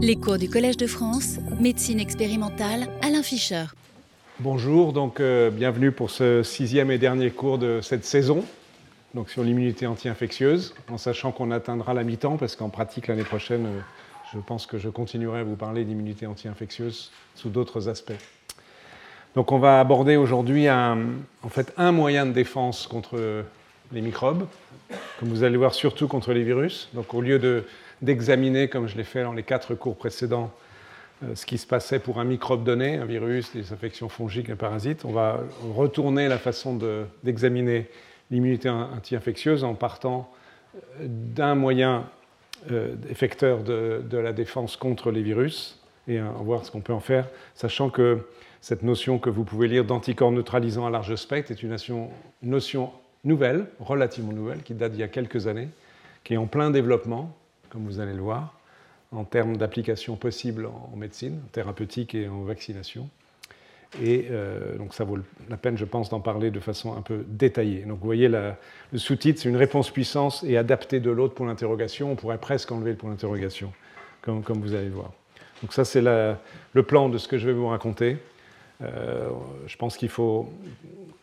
Les cours du Collège de France, médecine expérimentale, Alain Fischer. Bonjour, donc euh, bienvenue pour ce sixième et dernier cours de cette saison, donc sur l'immunité anti-infectieuse, en sachant qu'on atteindra la mi-temps, parce qu'en pratique l'année prochaine, euh, je pense que je continuerai à vous parler d'immunité anti-infectieuse sous d'autres aspects. Donc on va aborder aujourd'hui en fait un moyen de défense contre les microbes, comme vous allez voir surtout contre les virus. Donc au lieu de d'examiner, comme je l'ai fait dans les quatre cours précédents, euh, ce qui se passait pour un microbe donné, un virus, des infections fongiques, un parasite. On va retourner la façon d'examiner l'immunité anti-infectieuse en partant euh, d'un moyen euh, effecteur de, la défense contre les virus et voir ce qu'on peut en faire, sachant que cette notion que vous pouvez lire d'anticorps neutralisants à large spectre est une notion, notion nouvelle, relativement nouvelle, qui date d'il y a quelques années, qui est en plein développement, comme vous allez le voir, en termes d'applications possibles en médecine, thérapeutique et en vaccination. Et euh, donc ça vaut la peine, je pense, d'en parler de façon un peu détaillée. Donc vous voyez, le sous-titre, c'est une réponse puissance et adaptée de l'autre pour l'interrogation. On pourrait presque enlever le point d'interrogation, comme, comme, vous allez le voir. Donc ça, c'est le plan de ce que je vais vous raconter. Euh, je pense qu'il faut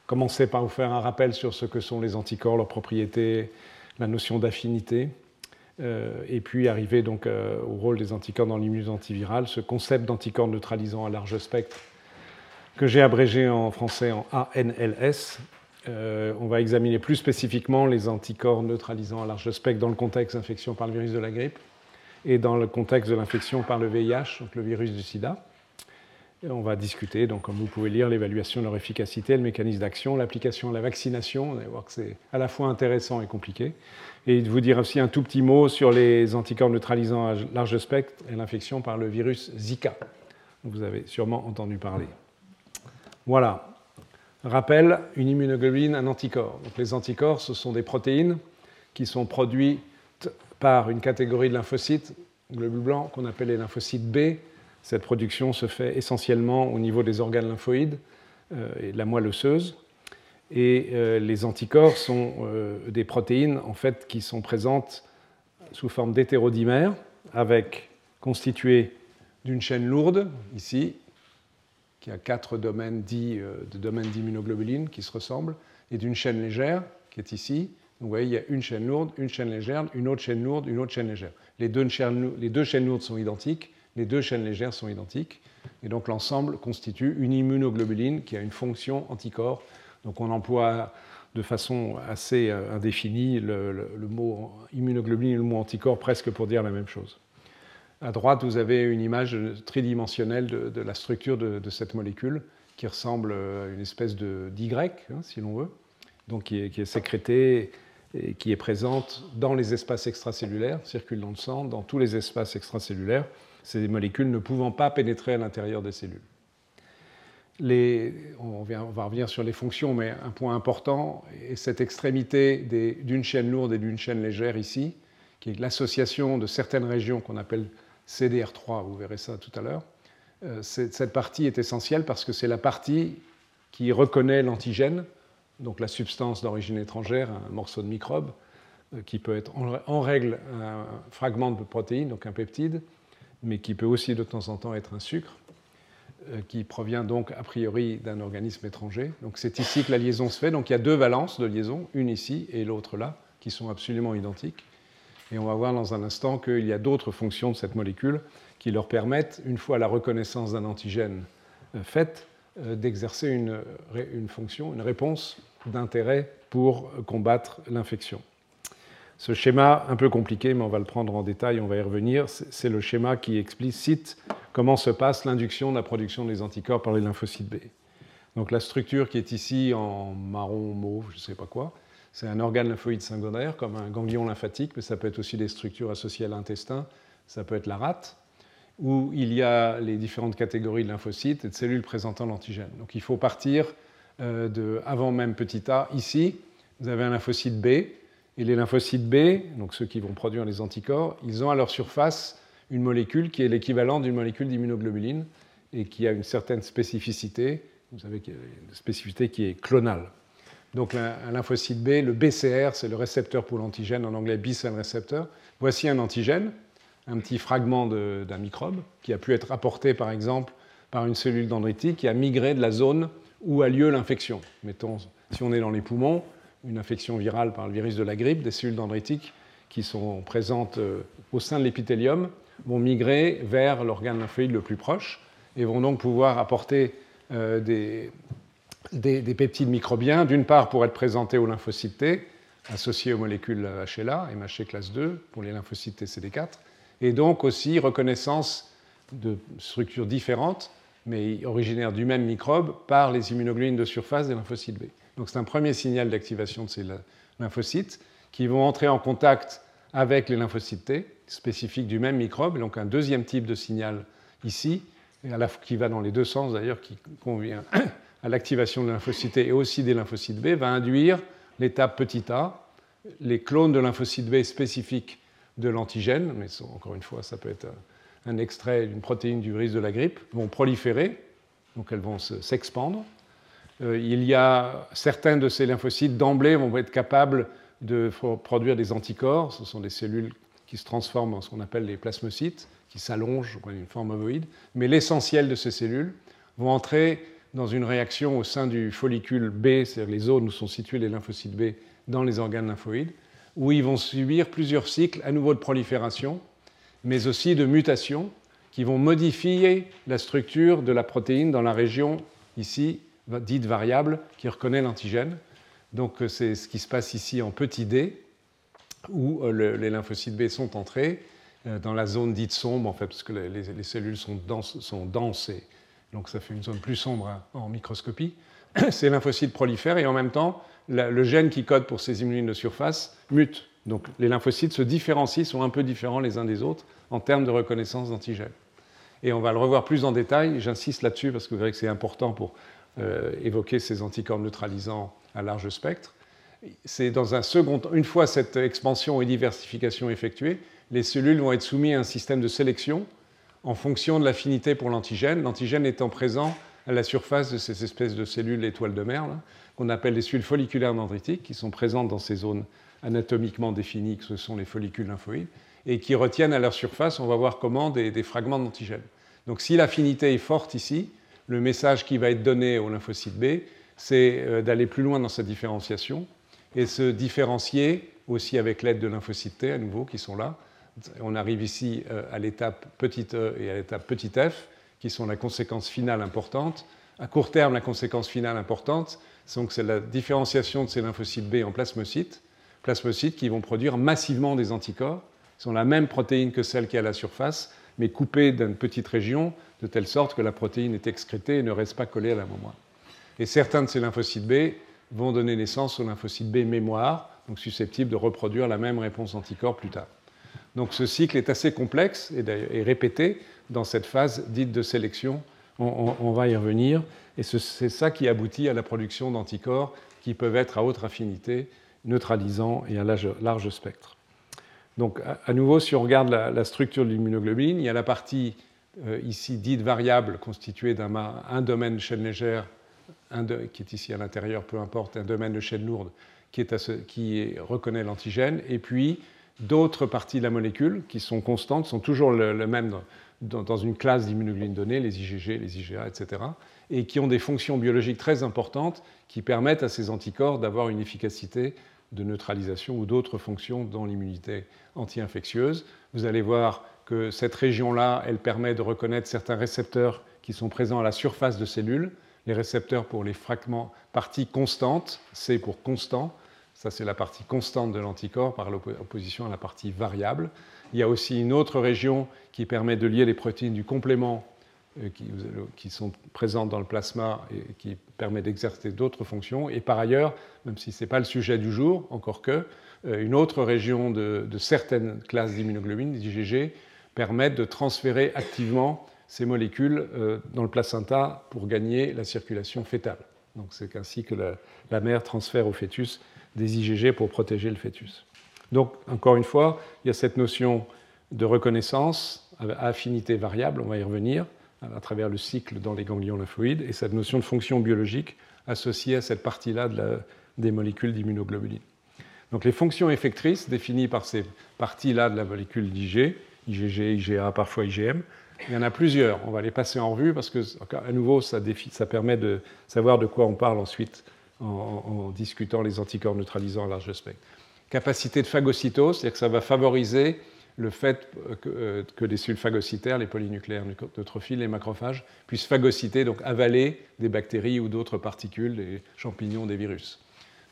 commencer par vous faire un rappel sur ce que sont les anticorps, leurs propriétés, la notion d'affinité. Euh, et puis arriver donc euh, au rôle des anticorps dans l'immunité antivirale, ce concept d'anticorps neutralisant à large spectre que j'ai abrégé en français en ANLS. Euh, on va examiner plus spécifiquement les anticorps neutralisants à large spectre dans le contexte d'infection par le virus de la grippe et dans le contexte de l'infection par le VIH, donc le virus du sida on va discuter, donc, comme vous pouvez lire, l'évaluation de leur efficacité, le mécanisme d'action, l'application à la vaccination. Vous allez voir que c'est à la fois intéressant et compliqué. Et de vous dire aussi un tout petit mot sur les anticorps neutralisants à large spectre et l'infection par le virus Zika. Vous avez sûrement entendu parler. Voilà. Rappel, une immunoglobuline, un anticorps. Donc les anticorps, ce sont des protéines qui sont produites par une catégorie de lymphocytes, globules blancs, qu'on appelle les lymphocytes B, cette production se fait essentiellement au niveau des organes lymphoïdes euh, et de la moelle osseuse. Et euh, les anticorps sont euh, des protéines en fait, qui sont présentes sous forme d'hétérodimères, avec constituées d'une chaîne lourde, ici, qui a quatre domaines dits d'immunoglobulines qui se ressemblent, et d'une chaîne légère, qui est ici. Vous voyez, il y a une chaîne lourde, une chaîne légère, une autre chaîne lourde, une autre chaîne légère. Les deux chaînes lourdes sont identiques, les deux chaînes légères sont identiques. Et donc l'ensemble constitue une immunoglobuline qui a une fonction anticorps. Donc on emploie de façon assez euh, indéfinie le, mot immunoglobuline et le mot anticorps presque pour dire la même chose. À droite, vous avez une image tridimensionnelle de, la structure de, cette molécule qui ressemble à une espèce d'Y, hein, si l'on veut, donc qui est, qui est sécrétée et qui est présente dans les espaces extracellulaires, circule dans le sang, dans tous les espaces extracellulaires, ces molécules ne pouvant pas pénétrer à l'intérieur des cellules. on, va revenir sur les fonctions, mais un point important est cette extrémité d'une chaîne lourde et d'une chaîne légère ici, qui est l'association de certaines régions qu'on appelle CDR3, vous verrez ça tout à l'heure. Euh, cette partie est essentielle parce que c'est la partie qui reconnaît l'antigène, donc la substance d'origine étrangère, un morceau de microbe, euh, qui peut être en règle un fragment de protéine, donc un peptide, mais qui peut aussi de temps en temps être un sucre, euh, qui provient donc a priori d'un organisme étranger. Donc c'est ici que la liaison se fait. Donc il y a deux valences de liaison, une ici et l'autre là, qui sont absolument identiques. Et on va voir dans un instant qu'il y a d'autres fonctions de cette molécule qui leur permettent, une fois la reconnaissance d'un antigène euh, faite, euh, d'exercer une, une fonction, une réponse d'intérêt pour combattre l'infection. Ce schéma, un peu compliqué, mais on va le prendre en détail, on va y revenir, c'est le schéma qui explicite comment se passe l'induction de la production des anticorps par les lymphocytes B. Donc la structure qui est ici en marron, mauve, je ne sais pas quoi, c'est un organe lymphoïde secondaire, comme un ganglion lymphatique, mais ça peut être aussi des structures associées à l'intestin, ça peut être la rate, où il y a les différentes catégories de lymphocytes et de cellules présentant l'antigène. Donc il faut partir euh, de, avant même petit a, ici, vous avez un lymphocyte B, et les lymphocytes B, donc ceux qui vont produire les anticorps, ils ont à leur surface une molécule qui est l'équivalent d'une molécule d'immunoglobuline et qui a une certaine spécificité. Vous savez qu'il y a une spécificité qui est clonale. Donc un lymphocyte B, le BCR, c'est le récepteur pour l'antigène, en anglais B-cell receptor. Voici un antigène, un petit fragment d'un microbe qui a pu être apporté par exemple par une cellule dendritique qui a migré de la zone où a lieu l'infection. Mettons, si on est dans les poumons, une infection virale par le virus de la grippe, des cellules dendritiques qui sont présentes euh, au sein de l'épithélium vont migrer vers l'organe lymphoïde le plus proche et vont donc pouvoir apporter euh, des, des, peptides microbiens, d'une part pour être présentés aux lymphocytes T, associés aux molécules HLA, MHC classe 2 pour les lymphocytes TCD4, et donc aussi reconnaissance de structures différentes, mais originaires du même microbe, par les immunoglobulines de surface des lymphocytes B. Donc c'est un premier signal d'activation de ces lymphocytes qui vont entrer en contact avec les lymphocytes T, spécifiques du même microbe, donc un deuxième type de signal ici, qui va dans les deux sens d'ailleurs, qui convient à l'activation de lymphocytes et aussi des lymphocytes B, va induire l'étape petit a, les clones de lymphocytes B spécifiques de l'antigène, mais encore une fois, ça peut être un extrait d'une protéine du virus de la grippe, vont proliférer, donc elles vont s'expandre. Euh, il y a certains de ces lymphocytes d'emblée vont être capables de produire des anticorps. Ce sont des cellules qui se transforment en ce qu'on appelle les plasmocytes, qui s'allongent, une forme ovoïde. Mais l'essentiel de ces cellules vont entrer dans une réaction au sein du follicule B, c'est-à-dire les zones où sont situés les lymphocytes B dans les organes lymphoïdes, où ils vont subir plusieurs cycles à nouveau de prolifération, mais aussi de mutation, qui vont modifier la structure de la protéine dans la région ici dite variable qui reconnaît l'antigène. Donc euh, c'est ce qui se passe ici en petit d, où euh, les lymphocytes B sont entrés euh, dans la zone dite sombre, en fait, parce que les, cellules sont denses, sont denses donc ça fait une zone plus sombre hein, en microscopie. Ces lymphocytes prolifèrent et en même temps, le gène qui code pour ces immunines de surface mute. Donc les lymphocytes se différencient, sont un peu différents les uns des autres en termes de reconnaissance d'antigènes. Et on va le revoir plus en détail, j'insiste là-dessus parce que vous verrez que c'est important pour euh, évoquer ces anticorps neutralisants à large spectre. C'est dans un second une fois cette expansion et diversification effectuée, les cellules vont être soumises à un système de sélection en fonction de l'affinité pour l'antigène, l'antigène étant présent à la surface de ces espèces de cellules étoiles de mer, qu'on appelle les cellules folliculaires dendritiques, qui sont présentes dans ces zones anatomiquement définies, que ce sont les follicules lymphoïdes, et qui retiennent à leur surface, on va voir comment, des, des fragments d'antigène. Donc si l'affinité est forte ici, le message qui va être donné au lymphocyte B, c'est euh, d'aller plus loin dans sa différenciation et se différencier aussi avec l'aide de lymphocytes T à nouveau qui sont là, on arrive ici euh, à l'étape petit e et à l'étape petit f, qui sont la conséquence finale importante. À court terme, la conséquence finale importante, c'est la différenciation de ces lymphocytes B en plasmocytes, plasmocytes qui vont produire massivement des anticorps, qui sont la même protéine que celle qui est à la surface, mais coupée d'une petite région, de telle sorte que la protéine est excrétée et ne reste pas collée à la mémoire. Et certains de ces lymphocytes B vont donner naissance aux lymphocytes B mémoire, donc susceptibles de reproduire la même réponse anticorps plus tard. Donc ce cycle est assez complexe et, répété dans cette phase dite de sélection. On, va y revenir. Et c'est ça qui aboutit à la production d'anticorps qui peuvent être à haute affinité, neutralisants et à large, spectre. Donc à, nouveau, si on regarde la, structure de l'immunoglobuline, il y a la partie ici dite variable constituée d'un un domaine de chaîne légère, qui est ici à l'intérieur, peu importe, un domaine de chaîne lourde qui, est qui reconnaît l'antigène, et puis D'autres parties de la molécule qui sont constantes sont toujours le, même dans, une classe d'immunoglobulines données, les IgG, les IgA, etc., et qui ont des fonctions biologiques très importantes qui permettent à ces anticorps d'avoir une efficacité de neutralisation ou d'autres fonctions dans l'immunité anti-infectieuse. Vous allez voir que cette région-là, elle permet de reconnaître certains récepteurs qui sont présents à la surface de cellules, les récepteurs pour les fragments parties constantes, C pour constant, ça, c'est la partie constante de l'anticorps par opposition à la partie variable. Il y a aussi une autre région qui permet de lier les protéines du complément euh, qui, sont présentes dans le plasma et qui permet d'exercer d'autres fonctions. Et par ailleurs, même si ce n'est pas le sujet du jour, encore que, euh, une autre région de, certaines classes d'immunoglobulines, d'IgG, permettent de transférer activement ces molécules euh, dans le placenta pour gagner la circulation fétale. Donc c'est ainsi que la mère transfère au fœtus des IgG pour protéger le fœtus. Donc, encore une fois, il y a cette notion de reconnaissance à affinité variable, on va y revenir, à travers le cycle dans les ganglions lymphoïdes, et cette notion de fonction biologique associée à cette partie-là des molécules d'immunoglobulines. Donc les fonctions effectrices définies par ces parties-là de la molécule d'Ig IgG, IgA, parfois IgM. Il y en a plusieurs. On va les passer en revue parce que, à nouveau, ça, ça permet de savoir de quoi on parle ensuite en, discutant les anticorps neutralisants à large spectre. Capacité de phagocytose, c'est-à-dire que ça va favoriser le fait euh, que, les cellules phagocytaires, les polynucléaires neutrophiles, les macrophages, puissent phagocyter, donc avaler des bactéries ou d'autres particules, des champignons, des virus.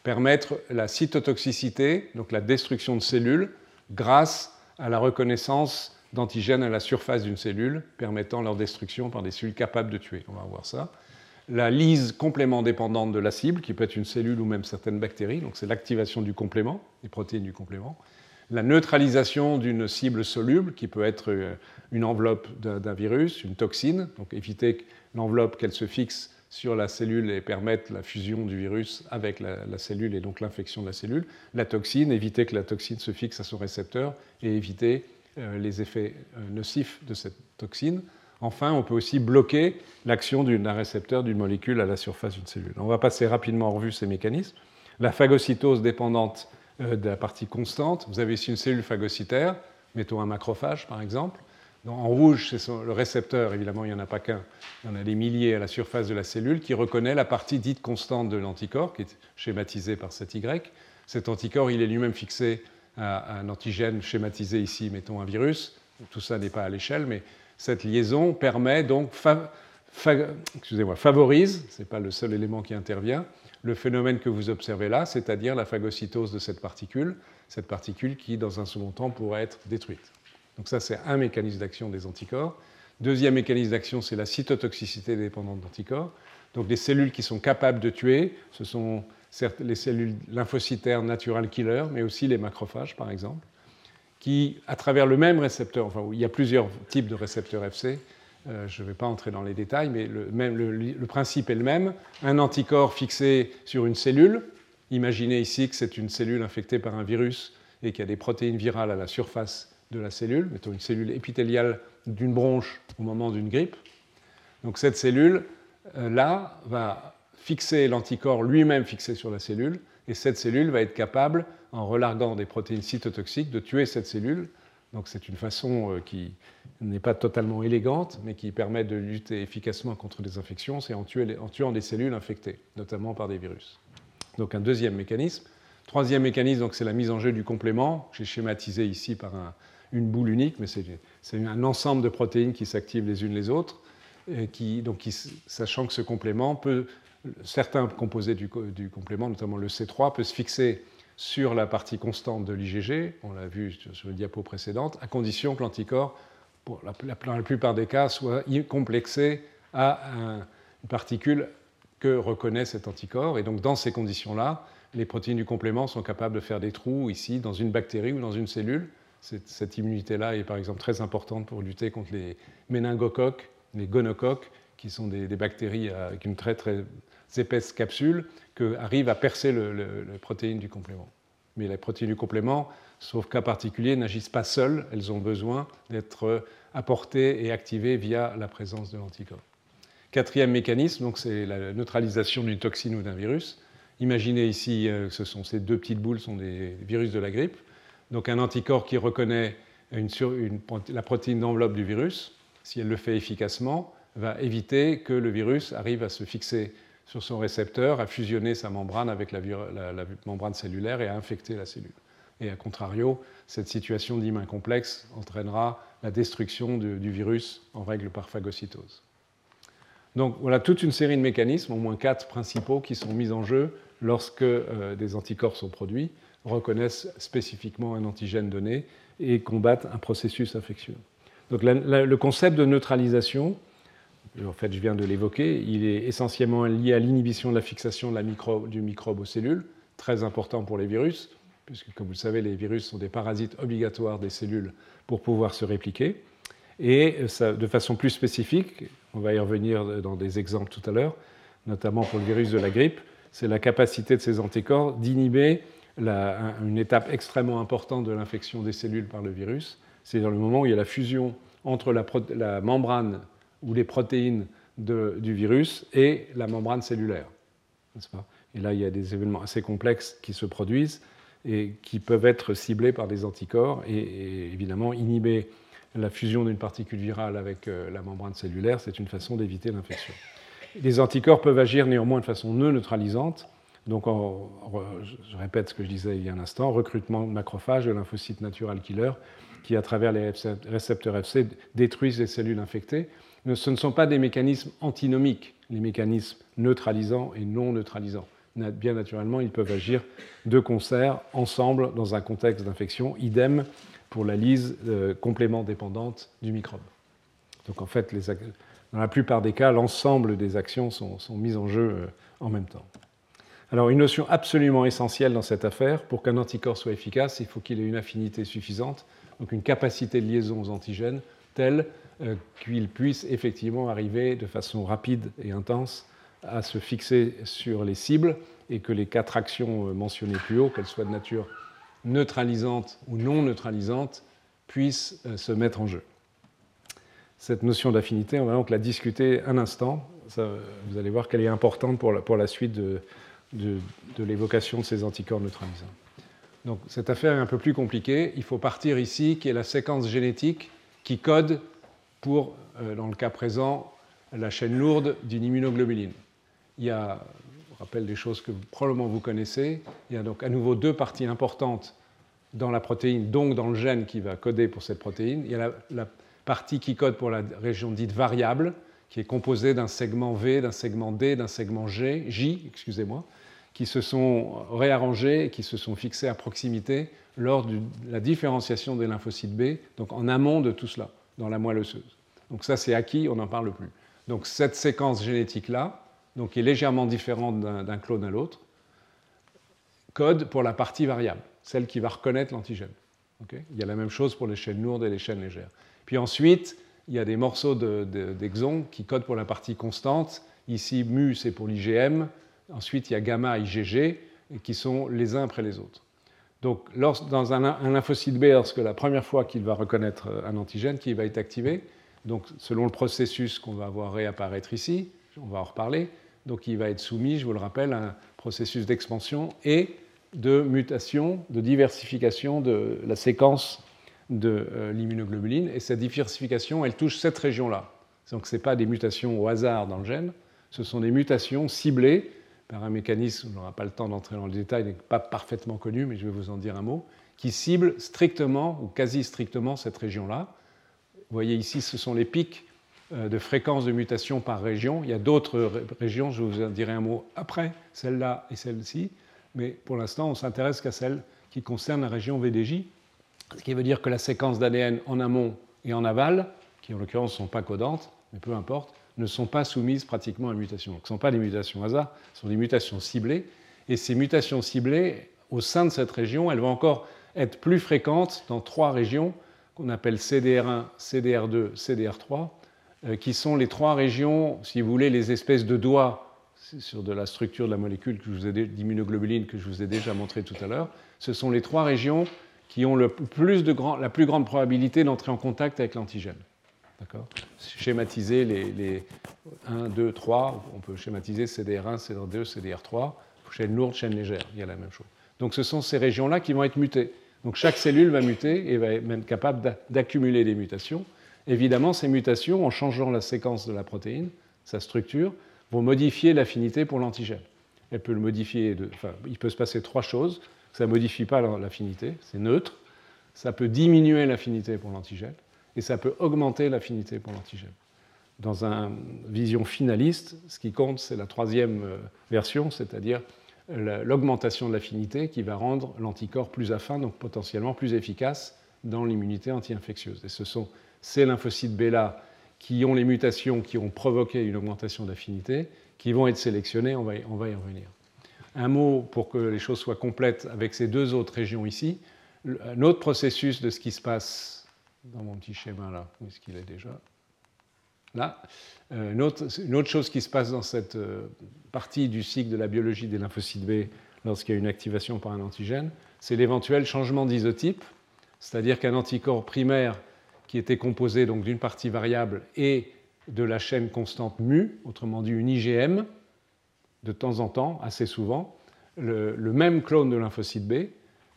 Permettre la cytotoxicité, donc la destruction de cellules, grâce à la reconnaissance d'antigènes à la surface d'une cellule, permettant leur destruction par des cellules capables de tuer. On va voir ça. La lyse complément dépendante de la cible, qui peut être une cellule ou même certaines bactéries, donc c'est l'activation du complément, des protéines du complément la neutralisation d'une cible soluble, qui peut être euh, une enveloppe d'un virus, une toxine, donc éviter l'enveloppe qu'elle se fixe sur la cellule et permettre la fusion du virus avec la, cellule et donc l'infection de la cellule. La toxine, éviter que la toxine se fixe à son récepteur et éviter euh, les effets euh, nocifs de cette toxine. Enfin, on peut aussi bloquer l'action d'un récepteur d'une molécule à la surface d'une cellule. On va passer rapidement en revue ces mécanismes. La phagocytose dépendante euh, de la partie constante. Vous avez ici une cellule phagocytaire, mettons un macrophage par exemple. En rouge, c'est le récepteur, évidemment, il n'y en a pas qu'un, il y en a des milliers à la surface de la cellule qui reconnaît la partie dite constante de l'anticorps, qui est schématisée par cet Y. Cet anticorps, il est lui-même fixé à un antigène schématisé ici, mettons un virus. Tout ça n'est pas à l'échelle, mais cette liaison permet donc, excusez-moi, favorise, ce n'est pas le seul élément qui intervient, le phénomène que vous observez là, c'est-à-dire la phagocytose de cette particule, cette particule qui, dans un second temps, pourrait être détruite. Donc ça, c'est un mécanisme d'action des anticorps. Deuxième mécanisme d'action, c'est la cytotoxicité dépendante d'anticorps. Donc les cellules qui sont capables de tuer, ce sont les cellules lymphocytaires natural killer, mais aussi les macrophages, par exemple, qui, à travers le même récepteur, enfin, il y a plusieurs types de récepteurs FC, euh, je ne vais pas entrer dans les détails, mais le, principe est le même. Un anticorps fixé sur une cellule. Imaginez ici que c'est une cellule infectée par un virus et qu'il y a des protéines virales à la surface de la cellule, mettons une cellule épithéliale d'une bronche au moment d'une grippe. Donc cette cellule-là euh, va fixer l'anticorps lui-même fixé sur la cellule, et cette cellule va être capable, en relarguant des protéines cytotoxiques, de tuer cette cellule. Donc c'est une façon euh, qui, n'est pas totalement élégante, mais qui permet de lutter efficacement contre des infections, c'est en, tuant des cellules infectées, notamment par des virus. Donc un deuxième mécanisme. Troisième mécanisme, c'est la mise en jeu du complément. J'ai schématisé ici par une boule unique, mais c'est un ensemble de protéines qui s'activent les unes les autres, et qui, donc sachant que ce complément peut, certains composés du, complément, notamment le C3, peut se fixer sur la partie constante de l'IgG, on l'a vu sur le diapo précédente, à condition que l'anticorps pour la, la plupart des cas, soit complexé à une particule que reconnaît cet anticorps. Et donc, dans ces conditions-là, les protéines du complément sont capables de faire des trous ici, dans une bactérie ou dans une cellule. Cette, immunité-là est par exemple très importante pour lutter contre les méningocoques, les gonocoques, qui sont des, bactéries avec une très très épaisse capsule, qui arrivent à percer le, le protéine du complément. Mais les protéines du complément sauf cas particulier, n'agissent pas seules, elles ont besoin d'être apportées et activées via la présence de l'anticorps. Quatrième mécanisme, c'est la neutralisation d'une toxine ou d'un virus. Imaginez ici, euh, ce sont ces deux petites boules sont des virus de la grippe. Donc un anticorps qui reconnaît la protéine d'enveloppe du virus, si elle le fait efficacement, va éviter que le virus arrive à se fixer sur son récepteur, à fusionner sa membrane avec la membrane cellulaire et à infecter la cellule. Et à contrario, cette situation d'hymen complexe entraînera la destruction du, virus en règle par phagocytose. Donc voilà toute une série de mécanismes, au moins quatre principaux, qui sont mis en jeu lorsque euh, des anticorps sont produits, reconnaissent spécifiquement un antigène donné et combattent un processus infectieux. Donc le concept de neutralisation, en fait je viens de l'évoquer, il est essentiellement lié à l'inhibition de la fixation du microbe aux cellules, très important pour les virus, puisque comme vous le savez, les virus sont des parasites obligatoires des cellules pour pouvoir se répliquer. Et de façon plus spécifique, on va y revenir dans des exemples tout à l'heure, notamment pour le virus de la grippe, c'est la capacité de ces anticorps d'inhiber une étape extrêmement importante de l'infection des cellules par le virus. C'est dans le moment où il y a la fusion entre la, membrane ou les protéines du virus et la membrane cellulaire. et là, il y a des événements assez complexes qui se produisent et qui peuvent être ciblés par des anticorps et, évidemment inhiber la fusion d'une particule virale avec euh, la membrane cellulaire, c'est une façon d'éviter l'infection. Les anticorps peuvent agir néanmoins de façon non neutralisante. Donc, je répète ce que je disais il y a un instant, recrutement de macrophages, de lymphocytes natural killer, qui, à travers les récepteurs FC, détruisent les cellules infectées. Ce ne sont pas des mécanismes antinomiques, les mécanismes neutralisants et non neutralisants. Bien naturellement, ils peuvent agir de concert, ensemble, dans un contexte d'infection. Idem pour la lise euh, complément dépendante du microbe. Donc en fait, dans la plupart des cas, l'ensemble des actions sont, mises en jeu euh, en même temps. Alors une notion absolument essentielle dans cette affaire, pour qu'un anticorps soit efficace, il faut qu'il ait une affinité suffisante, donc une capacité de liaison aux antigènes telle euh, qu'il puisse effectivement arriver de façon rapide et intense à se fixer sur les cibles et que les quatre actions mentionnées plus haut, qu'elles soient de nature neutralisante ou non neutralisante puisse euh, se mettre en jeu. Cette notion d'affinité, on va donc la discuter un instant. vous allez voir qu'elle est importante pour la, suite de, l'évocation de ces anticorps neutralisants. Donc cette affaire est un peu plus compliquée. Il faut partir ici, qui est la séquence génétique qui code pour, euh, dans le cas présent, la chaîne lourde d'une immunoglobuline. Il y a rappelle des choses que probablement vous connaissez. Il y a donc à nouveau deux parties importantes dans la protéine, donc dans le gène qui va coder pour cette protéine. Il y a la, partie qui code pour la région dite variable, qui est composée d'un segment V, d'un segment D, d'un segment G, J, excusez-moi, qui se sont réarrangés qui se sont fixés à proximité lors de la différenciation des lymphocytes B, donc en amont de tout cela, dans la moelle osseuse. Donc ça, c'est acquis, on n'en parle plus. Donc cette séquence génétique-là, donc qui est légèrement différente d'un clone à l'autre, code pour la partie variable, celle qui va reconnaître l'antigène. il y a la même chose pour les chaînes lourdes et les chaînes légères. Puis ensuite, il y a des morceaux d'exons qui codent pour la partie constante. Ici, mu, c'est pour l'IgM. Ensuite, il y a gamma, IgG, qui sont les uns après les autres. Donc, dans un, lymphocyte B, lorsque la première fois qu'il va reconnaître un antigène qui va être activé, donc selon le processus qu'on va voir réapparaître ici, on va en reparler, donc il va être soumis, je vous le rappelle, à un processus d'expansion et de mutation, de diversification de la séquence de euh, l'immunoglobuline. Et cette diversification, elle touche cette région-là. Donc ce n'est pas des mutations au hasard dans le gène, ce sont des mutations ciblées par un mécanisme, on n'aura pas le temps d'entrer dans le détail, n'est pas parfaitement connu, mais je vais vous en dire un mot, qui cible strictement ou quasi strictement cette région-là. Vous voyez ici, ce sont les pics euh, de fréquence de mutation par région. Il y a d'autres régions, je vous en dirai un mot après, celle-là et celle-ci, mais pour l'instant, on s'intéresse qu'à celle qui concerne la région VDJ, ce qui veut dire que la séquence d'ADN en amont et en aval, qui en l'occurrence ne sont pas codantes, mais peu importe, ne sont pas soumises pratiquement à mutation. ce ne sont pas des mutations hasard, ce sont des mutations ciblées. Et ces mutations ciblées, au sein de cette région, elles vont encore être plus fréquentes dans trois régions qu'on appelle CDR1, CDR2, CDR3, euh, qui sont les trois régions, si vous voulez, les espèces de doigts sur de la structure de la molécule d'immunoglobuline que je vous ai déjà montré tout à l'heure. Ce sont les trois régions qui ont la plus grande probabilité d'entrer en contact avec l'antigène. Schématiser les, les, 1, 2, 3, on peut schématiser CDR1, CDR2, CDR3, chaîne lourde, chaîne légère, il y a la même chose. Donc ce sont ces régions-là qui vont être mutées. Donc chaque cellule va muter et va être même capable d'accumuler des mutations. Évidemment, ces mutations, en changeant la séquence de la protéine, sa structure, vont modifier l'affinité pour l'antigène. Elle peut le modifier, enfin, il peut se passer trois choses. Ça ne modifie pas l'affinité, c'est neutre. Ça peut diminuer l'affinité pour l'antigène et ça peut augmenter l'affinité pour l'antigène. Dans une vision finaliste, ce qui compte, c'est la troisième euh, version, c'est-à-dire l'augmentation de l'affinité qui va rendre l'anticorps plus affin, donc potentiellement plus efficace dans l'immunité anti-infectieuse. Et ce sont ces lymphocytes bêta qui ont les mutations qui ont provoqué une augmentation d'affinité, qui vont être sélectionnés, on va, y, revenir. Un mot pour que les choses soient complètes avec ces deux autres régions ici. Un autre processus de ce qui se passe dans mon petit schéma là, où est-ce qu'il est déjà? Là. Euh, une, autre, chose qui se passe dans cette euh, partie du cycle de la biologie des lymphocytes B lorsqu'il y a une activation par un antigène, c'est l'éventuel changement d'isotype, c'est-à-dire qu'un anticorps primaire qui était composé donc d'une partie variable et de la chaîne constante mu, autrement dit une IgM, de temps en temps, assez souvent, le, même clone de lymphocyte B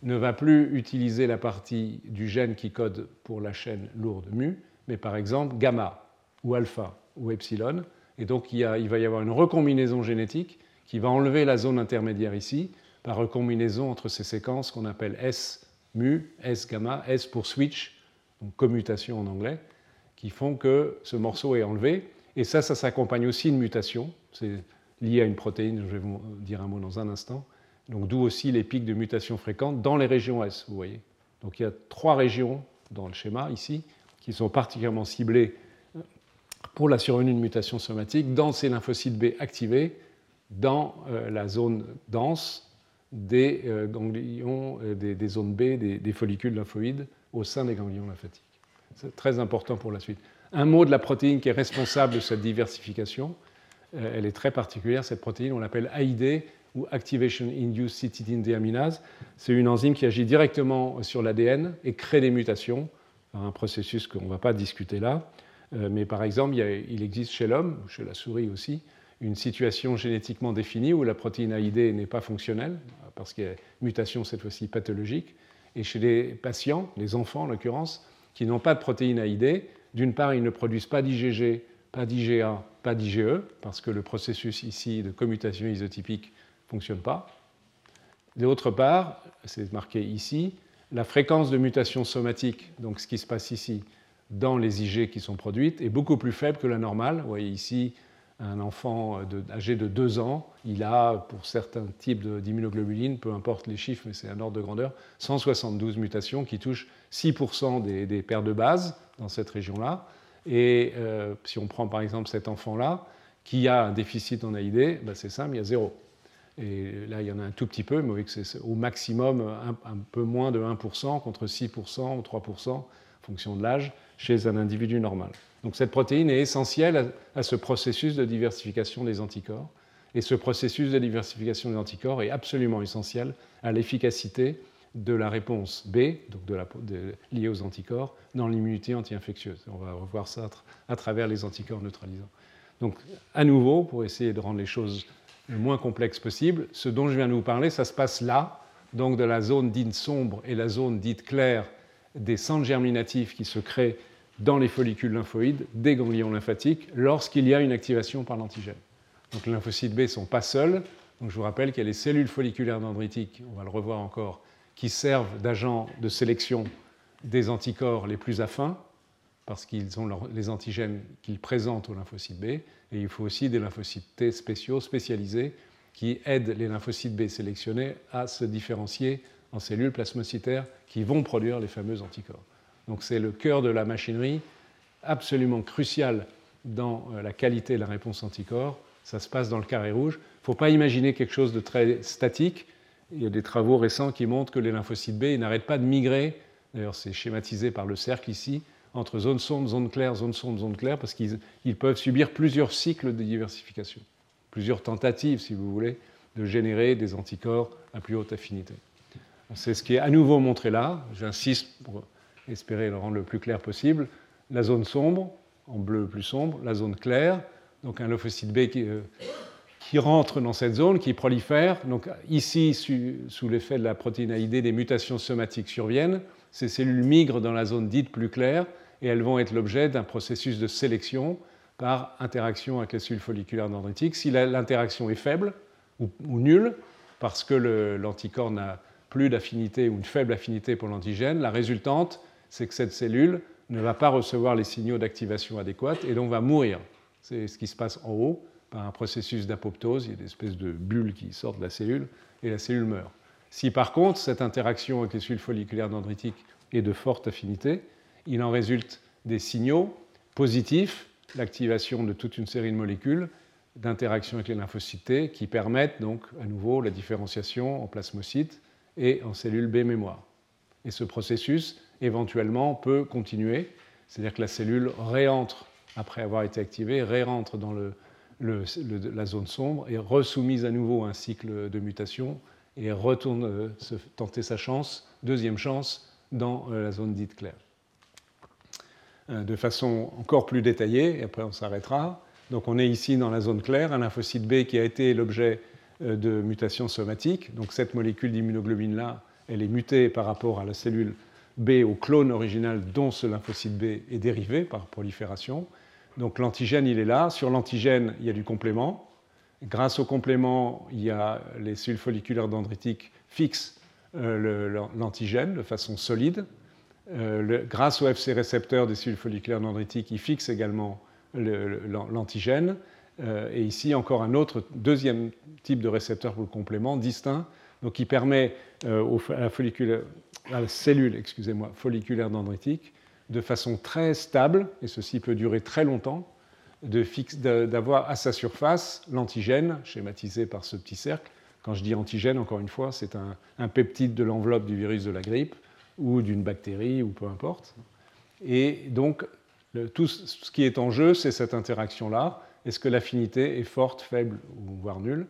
ne va plus utiliser la partie du gène qui code pour la chaîne lourde mu, mais par exemple gamma ou alpha ou epsilon. Et donc il, il, va y avoir une recombinaison génétique qui va enlever la zone intermédiaire ici par recombinaison entre ces séquences qu'on appelle S mu, S gamma, S pour switch, donc commutation en anglais, qui font que ce morceau est enlevé. Et ça, ça s'accompagne aussi d'une mutation. C'est lié à une protéine, je vais vous dire un mot dans un instant. Donc d'où aussi les pics de mutation fréquentes dans les régions S, vous voyez. Donc il y a trois régions dans le schéma ici qui sont particulièrement ciblées pour la survenue de mutations somatiques dans ces lymphocytes B activés dans euh, la zone dense des euh, ganglions, euh, des, zones B, des, follicules lymphoïdes au sein des ganglions lymphatiques. C'est très important pour la suite. Un mot de la protéine qui est responsable de cette diversification, elle est très particulière, cette protéine, on l'appelle AID, ou Activation Induced Cytidine Deaminase. C'est une enzyme qui agit directement sur l'ADN et crée des mutations, un processus qu'on ne va pas discuter là. Euh, mais par exemple, il, existe chez l'homme, chez la souris aussi, une situation génétiquement définie où la protéine AID n'est pas fonctionnelle, parce qu'il y a mutation cette fois-ci pathologique. Et chez les patients, les enfants en l'occurrence, qui n'ont pas de protéine AID, d'une part, ils ne produisent pas d'IgG, pas d'IgA, pas d'IgE, parce que le processus ici de commutation isotypique fonctionne pas. D'autre part, c'est marqué ici, la fréquence de mutation somatique, donc ce qui se passe ici, dans les IG qui sont produites, est beaucoup plus faible que la normale. Vous voyez ici un enfant âgé de 2 ans, il a, pour certains types d'immunoglobuline, peu importe les chiffres, mais c'est un ordre de grandeur, 172 mutations qui touchent 6% des, paires de base dans cette région-là. Et euh, si on prend par exemple cet enfant-là, qui a un déficit en AID, ben c'est simple, il y a zéro. Et là, il y en a un tout petit peu, mais c'est au maximum un, peu moins de 1% contre 6% ou 3% en fonction de l'âge chez un individu normal. Donc cette protéine est essentielle à, ce processus de diversification des anticorps. Et ce processus de diversification des anticorps est absolument essentiel à l'efficacité de la réponse B, donc liée aux anticorps, dans l'immunité anti-infectieuse. On va revoir ça à travers les anticorps neutralisants. Donc, à nouveau, pour essayer de rendre les choses le moins complexes possible, ce dont je viens de vous parler, ça se passe là, donc de la zone dite sombre et la zone dite claire des centres germinatifs qui se créent dans les follicules lymphoïdes des ganglions lymphatiques lorsqu'il y a une activation par l'antigène. Donc les lymphocytes B ne sont pas seuls. Donc je vous rappelle qu'il y a les cellules folliculaires dendritiques, on va le revoir encore, qui servent d'agents de sélection des anticorps les plus affins, parce qu'ils ont les antigènes qu'ils présentent aux lymphocytes B. Et il faut aussi des lymphocytes T spéciaux, spécialisés, qui aident les lymphocytes B sélectionnés à se différencier en cellules plasmocytaires qui vont produire les fameux anticorps. Donc c'est le cœur de la machinerie, absolument crucial dans euh, la qualité de la réponse anticorps. Ça se passe dans le carré rouge. Il ne faut pas imaginer quelque chose de très statique. Il y a des travaux récents qui montrent que les lymphocytes B n'arrêtent pas de migrer. D'ailleurs, c'est schématisé par le cercle ici, entre zone sombre, zone claire, zone sombre, zone claire, parce qu'ils peuvent subir plusieurs cycles de diversification, plusieurs tentatives, si vous voulez, de générer des anticorps à plus haute affinité. C'est ce qui est à nouveau montré là. J'insiste pour espérer le rendre le plus clair possible. La zone sombre, en bleu plus sombre, la zone claire, donc un lymphocyte B qui, euh, qui, rentre dans cette zone, qui prolifère. Donc ici, sous l'effet de la protéine AID, des mutations somatiques surviennent. Ces cellules migrent dans la zone dite plus claire et elles vont être l'objet d'un processus de sélection par interaction avec les cellules folliculaires dendritiques. Si l'interaction est faible ou, nulle, parce que l'anticorps n'a plus d'affinité ou une faible affinité pour l'antigène, la résultante, c'est que cette cellule ne va pas recevoir les signaux d'activation adéquate et donc va mourir. C'est ce qui se passe en haut par un processus d'apoptose, il y a des espèces de bulles qui sortent de la cellule et la cellule meurt. Si par contre cette interaction avec les cellules folliculaires dendritiques est de forte affinité, il en résulte des signaux positifs, l'activation de toute une série de molécules d'interaction avec les lymphocytes qui permettent donc à nouveau la différenciation en plasmocytes et en cellules B mémoire. Et ce processus, éventuellement, peut continuer, c'est-à-dire que la cellule réentre, après avoir été activée, réentre dans la zone sombre et resoumise à nouveau à un cycle de mutation et retourne euh, se tenter sa chance, deuxième chance, dans euh, la zone dite claire. Euh, de façon encore plus détaillée, et après on s'arrêtera. Donc on est ici dans la zone claire, un lymphocyte B qui a été l'objet euh, de mutations somatiques. Donc cette molécule d'immunoglobine-là elle est mutée par rapport à la cellule B, au clone original dont ce lymphocyte B est dérivé par prolifération. Donc l'antigène, il est là. Sur l'antigène, il y a du complément. Grâce au complément, il y a les cellules folliculaires dendritiques fixent euh, l'antigène de façon solide. Euh, grâce au FC récepteur des cellules folliculaires dendritiques, ils fixent également l'antigène. Euh, et ici, encore un autre deuxième type de récepteur pour le complément, distinct, donc qui permet à, la cellule excusez-moi, folliculaire dendritique de façon très stable, et ceci peut durer très longtemps, d'avoir à sa surface l'antigène, schématisé par ce petit cercle. Quand je dis antigène, encore une fois, c'est un, peptide de l'enveloppe du virus de la grippe ou d'une bactérie ou peu importe. Et donc, tout ce qui est en jeu, c'est cette interaction-là. Est-ce que l'affinité est forte, faible voire nulle?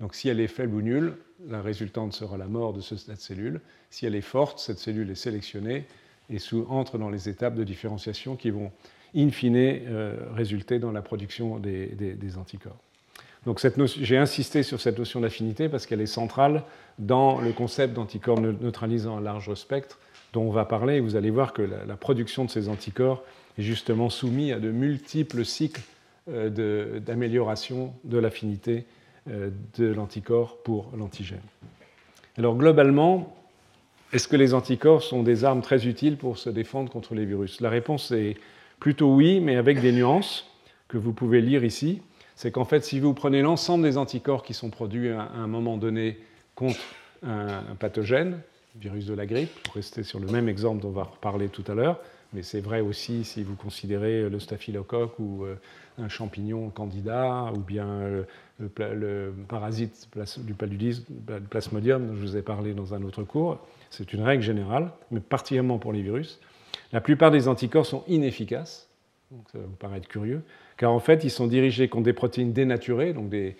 Donc, si elle est faible ou nulle, la résultante sera la mort de cette cellule. Si elle est forte, cette cellule est sélectionnée et entre dans les étapes de différenciation qui vont in fine euh, résulter dans la production des, anticorps. Donc j'ai insisté sur cette notion d'affinité parce qu'elle est centrale dans le concept d'anticorps neutralisant un large spectre dont on va parler. vous allez voir que la, production de ces anticorps est justement soumise à de multiples cycles euh, d'amélioration de, l'affinité euh, de l'anticorps pour l'antigène. Alors globalement, est-ce que les anticorps sont des armes très utiles pour se défendre contre les virus? La réponse est plutôt oui, mais avec des nuances que vous pouvez lire ici. C'est qu'en fait, si vous prenez l'ensemble des anticorps qui sont produits à un moment donné contre un pathogène, virus de la grippe, pour rester sur le même exemple dont on va reparler tout à l'heure, mais c'est vrai aussi si vous considérez le staphylocoque ou euh, un champignon candidat, ou bien euh, le, parasite du paludisme, le plasmodium dont je vous ai parlé dans un autre cours. C'est une règle générale, mais particulièrement pour les virus. La plupart des anticorps sont inefficaces, donc ça va vous paraître curieux, car en fait, ils sont dirigés contre des protéines dénaturées, donc des,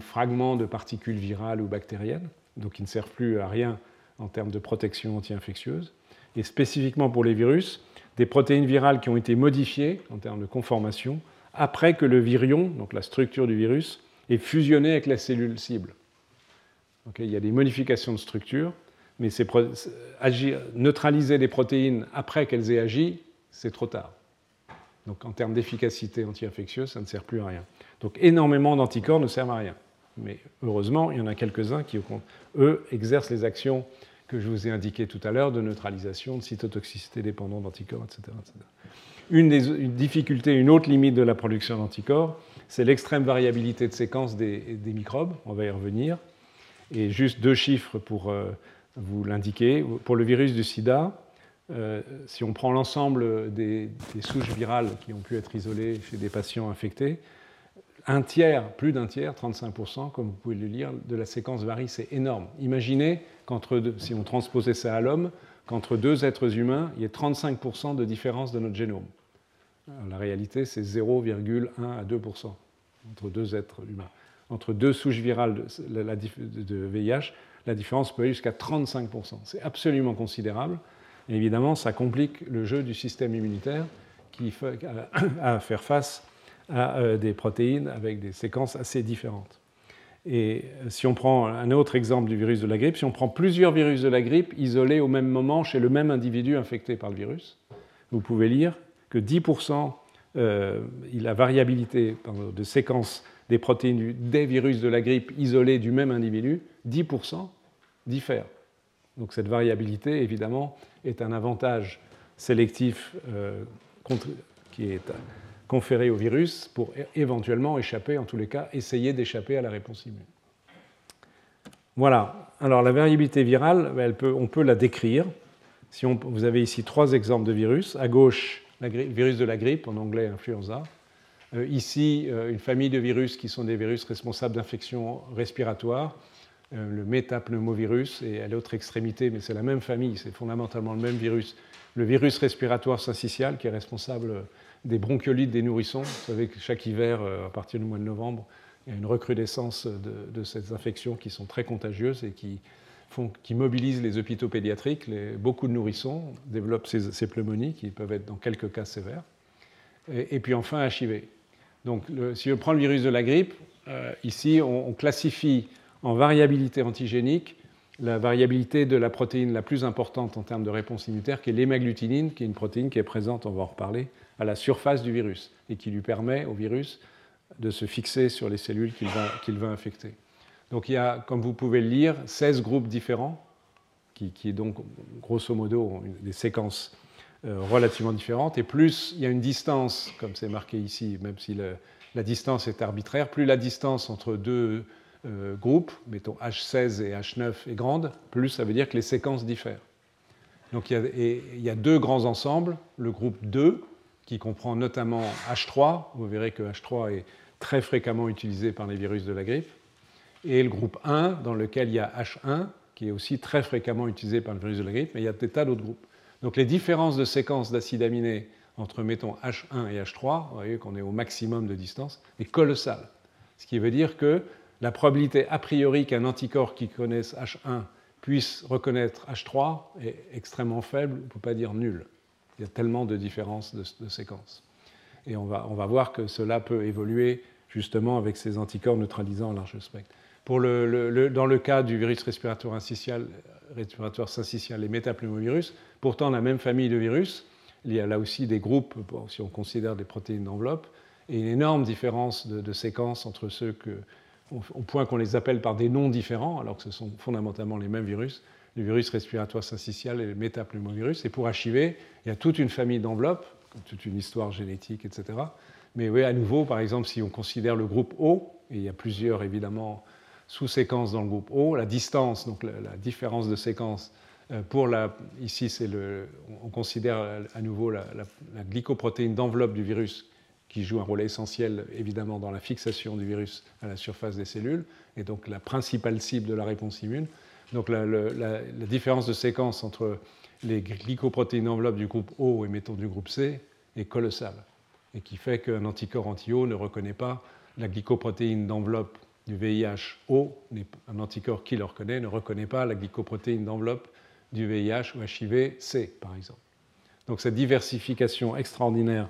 fragments de particules virales ou bactériennes, donc qui ne servent plus à rien en termes de protection anti-infectieuse. Et spécifiquement pour les virus, des protéines virales qui ont été modifiées en termes de conformation après que le virion, donc la structure du virus, ait fusionné avec la cellule cible. il y a des modifications de structure mais neutraliser des protéines après qu'elles aient agi, c'est trop tard. Donc en termes d'efficacité anti-infectieuse, ça ne sert plus à rien. Donc énormément d'anticorps ne servent à rien. Mais heureusement, il y en a quelques-uns qui, eux, exercent les actions que je vous ai indiquées tout à l'heure de neutralisation, de cytotoxicité dépendante d'anticorps, etc., Une, des, une difficulté, une autre limite de la production d'anticorps, c'est l'extrême variabilité de séquence des, microbes. On va y revenir. Et juste deux chiffres pour euh, vous l'indiquez. Pour le virus du sida, euh, si on prend l'ensemble des, souches virales qui ont pu être isolées chez des patients infectés, un tiers, plus d'un tiers, 35%, comme vous pouvez le lire, de la séquence varie, c'est énorme. Imaginez, si on transposait ça à l'homme, qu'entre deux êtres humains, il y ait 35% de différence de notre génome. la réalité, c'est 0,1 à 2% entre deux êtres humains. Entre deux souches virales de VIH, la différence peut aller jusqu'à 35%. C'est absolument considérable. Évidemment, ça complique le jeu du système immunitaire qui fait à faire face à euh, des protéines avec des séquences assez différentes. Et si on prend un autre exemple du virus de la grippe, si on prend plusieurs virus de la grippe isolés au même moment chez le même individu infecté par le virus, vous pouvez lire que 10%, euh, la variabilité de séquence des protéines des virus de la grippe isolés du même individu, 10% diffèrent. Donc cette variabilité, évidemment, est un avantage sélectif euh, qui est conféré au virus pour éventuellement échapper, en tous les cas, essayer d'échapper à la réponse immune. Voilà. Alors la variabilité virale, ben, on peut la décrire. Si vous avez ici trois exemples de virus. À gauche, le virus de la grippe, en anglais influenza. Euh, ici, euh, une famille de virus qui sont des virus responsables d'infections respiratoires, le métapneumovirus, et à l'autre extrémité, mais c'est la même famille, c'est fondamentalement le même virus, le virus respiratoire syncytial qui est responsable des bronchiolites des nourrissons. Vous savez que chaque hiver, à partir du mois de novembre, il y a une recrudescence de, ces infections qui sont très contagieuses et qui, font, qui mobilisent les hôpitaux pédiatriques. beaucoup de nourrissons développent ces, pneumonies qui peuvent être dans quelques cas sévères. Et, puis enfin, HIV. Donc, si on prend le virus de la grippe, euh, ici, on, classifie en variabilité antigénique la variabilité de la protéine la plus importante en termes de réponse immunitaire, qui est l'hémagglutinine, qui est une protéine qui est présente, on va en reparler, à la surface du virus et qui lui permet au virus de se fixer sur les cellules qu'il va, infecter. Donc il y a, comme vous pouvez le lire, 16 groupes différents, qui, qui donc grosso modo des séquences euh, relativement différentes, et plus il y a une distance, comme c'est marqué ici, même si la distance est arbitraire, plus la distance entre deux euh, groupes, mettons H16 et H9 est grande, plus ça veut dire que les séquences diffèrent. Donc il y a, il y a deux grands ensembles, le groupe 2, qui comprend notamment H3, vous verrez que H3 est très fréquemment utilisé par les virus de la grippe, et le groupe 1, dans lequel il y a H1, qui est aussi très fréquemment utilisé par le virus de la grippe, mais il y a des tas d'autres groupes. Donc les différences de séquences d'acides aminés entre, mettons, H1 et H3, vous voyez qu'on est au maximum de distance, est colossale. Ce qui veut dire que la probabilité a priori qu'un anticorps qui connaisse H1 puisse reconnaître H3 est extrêmement faible, on ne peut pas dire nulle. Il y a tellement de différences de, séquences. Et on va, on va, voir que cela peut évoluer justement avec ces anticorps neutralisants en large spectre. Pour le, le, dans le cas du virus respiratoire syncytial, respiratoire et métapneumovirus, pourtant la même famille de virus, il y a là aussi des groupes, si on considère des protéines d'enveloppe, et une énorme différence de séquences entre ceux que, au, point qu'on les appelle par des noms différents, alors que ce sont fondamentalement les mêmes virus, le virus respiratoire syncytial et le métapneumovirus. Et pour HIV, il y a toute une famille d'enveloppes, toute une histoire génétique, etc. Mais oui, à nouveau, par exemple, si on considère le groupe O, et il y a plusieurs évidemment sous-séquences dans le groupe O, la distance, donc la, différence de séquence euh, pour la, ici, le, on considère à nouveau la glycoprotéine d'enveloppe du virus qui joue un rôle essentiel évidemment dans la fixation du virus à la surface des cellules, et donc la principale cible de la réponse immune. Donc la, différence de séquence entre les glycoprotéines d'enveloppe du groupe O et mettons du groupe C est colossale et qui fait qu'un anticorps anti-O ne reconnaît pas la glycoprotéine d'enveloppe du VIH O, un anticorps qui le reconnaît ne reconnaît pas la glycoprotéine d'enveloppe du VIH ou HIV C, par exemple. Donc cette diversification extraordinaire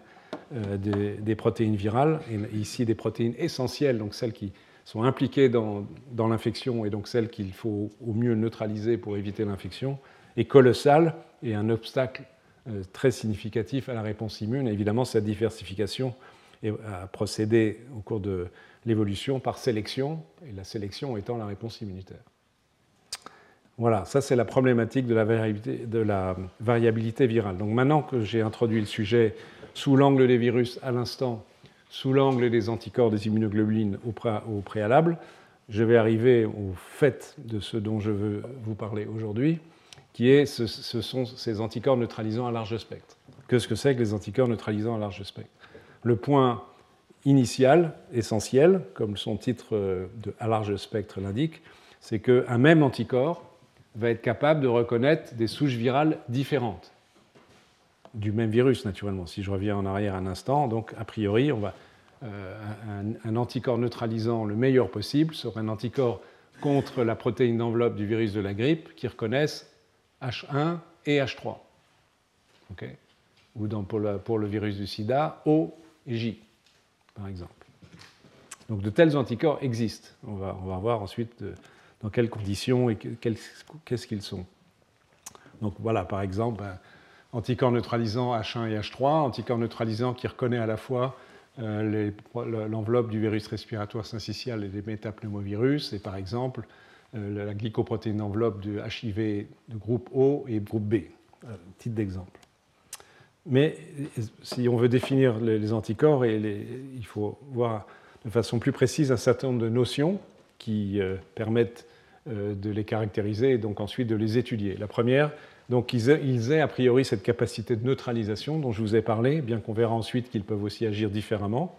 des, des, protéines virales, et ici des protéines essentielles, donc celles qui sont impliquées dans, l'infection et donc celles qu'il faut au mieux neutraliser pour éviter l'infection, est colossale et un obstacle euh, très significatif à la réponse immune. Évidemment, cette diversification a procédé au cours de l'évolution par sélection, et la sélection étant la réponse immunitaire. Voilà, ça c'est la problématique de la variabilité virale. Donc maintenant que j'ai introduit le sujet sous l'angle des virus à l'instant, sous l'angle des anticorps des immunoglobulines au, pré au préalable, je vais arriver au fait de ce dont je veux vous parler aujourd'hui, qui est ce, sont ces anticorps neutralisants à large spectre. Qu'est-ce que c'est que les anticorps neutralisants à large spectre? Le point initial, essentiel, comme son titre de à large spectre l'indique, c'est qu'un même anticorps va être capable de reconnaître des souches virales différentes du même virus, naturellement. Si je reviens en arrière un instant, donc a priori, on va, euh, un, anticorps neutralisant le meilleur possible serait un anticorps contre la protéine d'enveloppe du virus de la grippe qui reconnaisse H1 et H3. Okay Ou dans, pour, le, virus du sida, O et J, par exemple. Donc de tels anticorps existent. On va, on va voir ensuite dans quelles conditions et qu'est-ce qu'ils sont. Donc voilà, par exemple, anticorps neutralisant H1 et H3, anticorps neutralisant qui reconnaît à la fois euh, l'enveloppe du virus respiratoire syncytial et des métapneumovirus, et par exemple euh, la glycoprotéine d'enveloppe de HIV de groupe O et groupe B. Un titre d'exemple. Mais si on veut définir les anticorps, et il faut voir de façon plus précise un certain nombre de notions qui euh, permettent euh, de les caractériser et donc ensuite de les étudier. La première, donc ils aient, a priori cette capacité de neutralisation dont je vous ai parlé, bien qu'on verra ensuite qu'ils peuvent aussi agir différemment,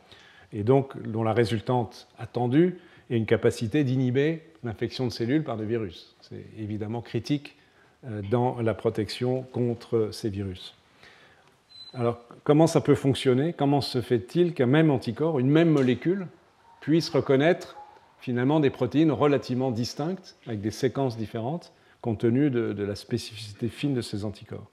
et donc dont la résultante attendue est une capacité d'inhiber l'infection de cellules par des virus. C'est évidemment critique euh, dans la protection contre ces virus. Alors, comment ça peut fonctionner? Comment se fait-il qu'un même anticorps, une même molécule, puisse reconnaître finalement des protéines relativement distinctes, avec des séquences différentes, compte tenu de, la spécificité fine de ces anticorps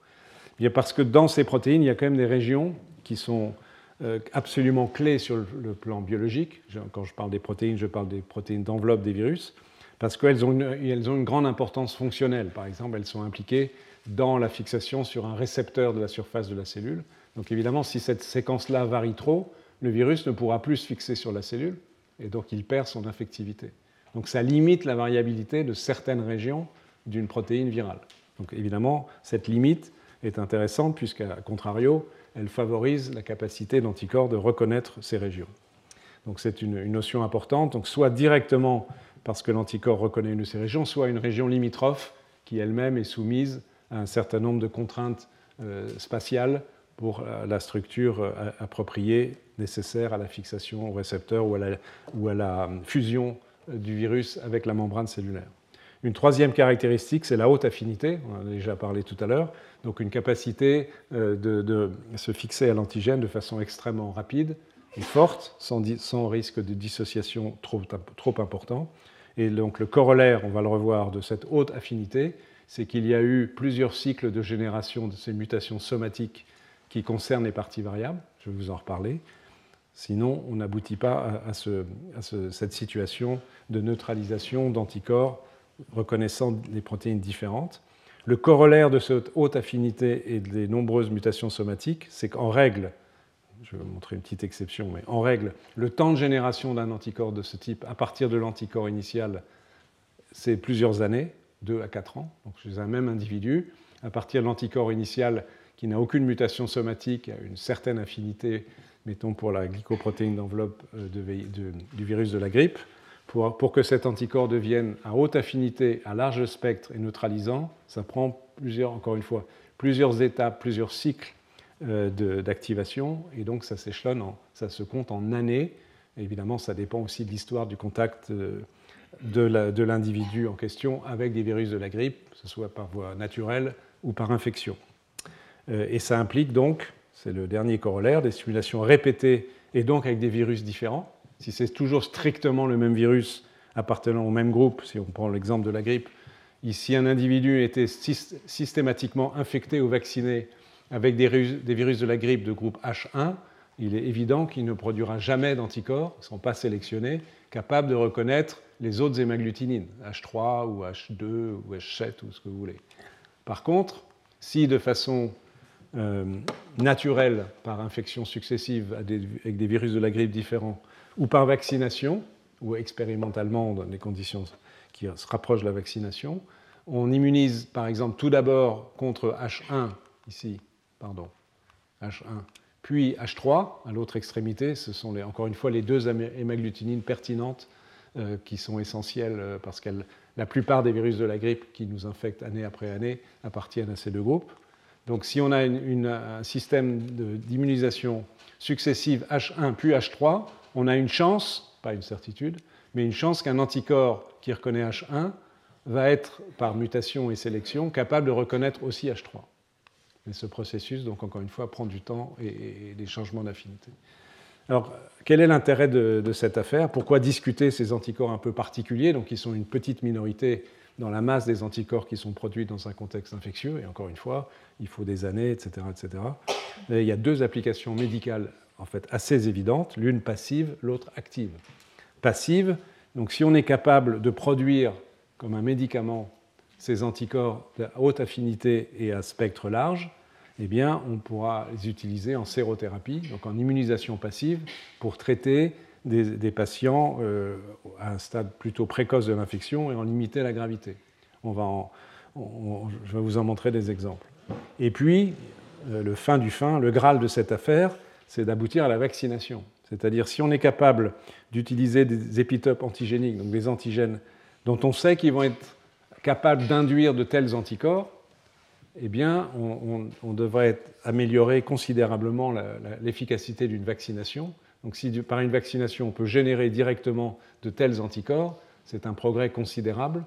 Bien Parce que dans ces protéines, il y a quand même des régions qui sont euh, absolument clés sur le plan biologique. Quand je parle des protéines, je parle des protéines d'enveloppe des virus parce qu'elles ont, ont, une grande importance fonctionnelle. Par exemple, elles sont impliquées dans la fixation sur un récepteur de la surface de la cellule. Donc évidemment, si cette séquence-là varie trop, le virus ne pourra plus se fixer sur la cellule, et donc il perd son infectivité. Donc ça limite la variabilité de certaines régions d'une protéine virale. Donc évidemment, cette limite est intéressante puisqu'à contrario, elle favorise la capacité d'anticorps de reconnaître ces régions. Donc c'est une, notion importante. Donc soit directement parce que l'anticorps reconnaît une de ces régions, soit une région limitrophe qui elle-même est soumise à un certain nombre de contraintes euh, spatiales pour euh, la structure euh, appropriée nécessaire à la fixation au récepteur ou à la fusion du virus avec la membrane cellulaire. Une troisième caractéristique, c'est la haute affinité, on en a déjà parlé tout à l'heure, donc une capacité euh, de, se fixer à l'antigène de façon extrêmement rapide et forte, sans, risque de dissociation trop, trop important. Et donc le corollaire, on va le revoir, de cette haute affinité, c'est qu'il y a eu plusieurs cycles de génération de ces mutations somatiques qui concernent les parties variables, je vais vous en reparler. Sinon, on n'aboutit pas à, cette situation de neutralisation d'anticorps reconnaissant des protéines différentes. Le corollaire de cette haute affinité et des nombreuses mutations somatiques, c'est qu'en règle, je vais vous montrer une petite exception, mais en règle, le temps de génération d'un anticorps de ce type à partir de l'anticorps initial, c'est plusieurs années, 2 à 4 ans, donc chez un même individu. À partir de l'anticorps initial qui n'a aucune mutation somatique, a une certaine affinité, mettons pour la glycoprotéine d'enveloppe euh, du virus de la grippe, pour, que cet anticorps devienne à haute affinité, à large spectre et neutralisant, ça prend plusieurs, encore une fois, plusieurs étapes, plusieurs cycles euh, d'activation, et donc ça s'échelonne, ça se compte en années. évidemment, ça dépend aussi de l'histoire du contact euh, de l'individu en question avec des virus de la grippe, que ce soit par voie naturelle ou par infection. Euh, et ça implique donc, c'est le dernier corollaire, des simulations répétées et donc avec des virus différents si c'est toujours strictement le même virus appartenant au même groupe, si on prend l'exemple de la grippe, si un individu était systématiquement infecté ou vacciné avec des virus de la grippe de groupe H1, il est évident qu'il ne produira jamais d'anticorps, ils ne sont pas sélectionnés, capables de reconnaître les autres hémagglutinines, H3 ou H2 ou H7 ou ce que vous voulez. Par contre, si de façon euh, naturelle, par infection successive avec des virus de la grippe différents, ou par vaccination, ou expérimentalement dans des conditions qui se rapprochent de la vaccination. On immunise par exemple tout d'abord contre H1, ici, pardon, H1, puis H3 à l'autre extrémité. Ce sont encore une fois les deux hémagglutinines pertinentes euh, qui sont essentielles euh, parce que la plupart des virus de la grippe qui nous infectent année après année appartiennent à ces deux groupes. Donc si on a un système d'immunisation successive H1 puis H3, on a une chance, pas une certitude, mais une chance qu'un anticorps qui reconnaît H1 va être, par mutation et sélection, capable de reconnaître aussi H3. Mais ce processus, donc encore une fois, prend du temps et, des changements d'affinité. Alors, quel est l'intérêt de, cette affaire? Pourquoi discuter ces anticorps un peu particuliers, donc qui sont une petite minorité dans la masse des anticorps qui sont produits dans un contexte infectieux Et encore une fois, il faut des années, etc. etc. il y a deux applications médicales en fait assez évidentes, l'une passive, l'autre active. Passive, donc si on est capable de produire comme un médicament ces anticorps à haute affinité et à spectre large, eh bien, on pourra les utiliser en sérothérapie, donc en immunisation passive, pour traiter des, patients euh, à un stade plutôt précoce de l'infection et en limiter la gravité. On va je vais vous en montrer des exemples. Et puis, euh, le fin du fin, le Graal de cette affaire, c'est d'aboutir à la vaccination. C'est-à-dire si on est capable d'utiliser des épitopes antigéniques, donc des antigènes dont on sait qu'ils vont être capables d'induire de tels anticorps, eh bien, on, devrait améliorer considérablement l'efficacité d'une vaccination. Donc, si par une vaccination on peut générer directement de tels anticorps, c'est un progrès considérable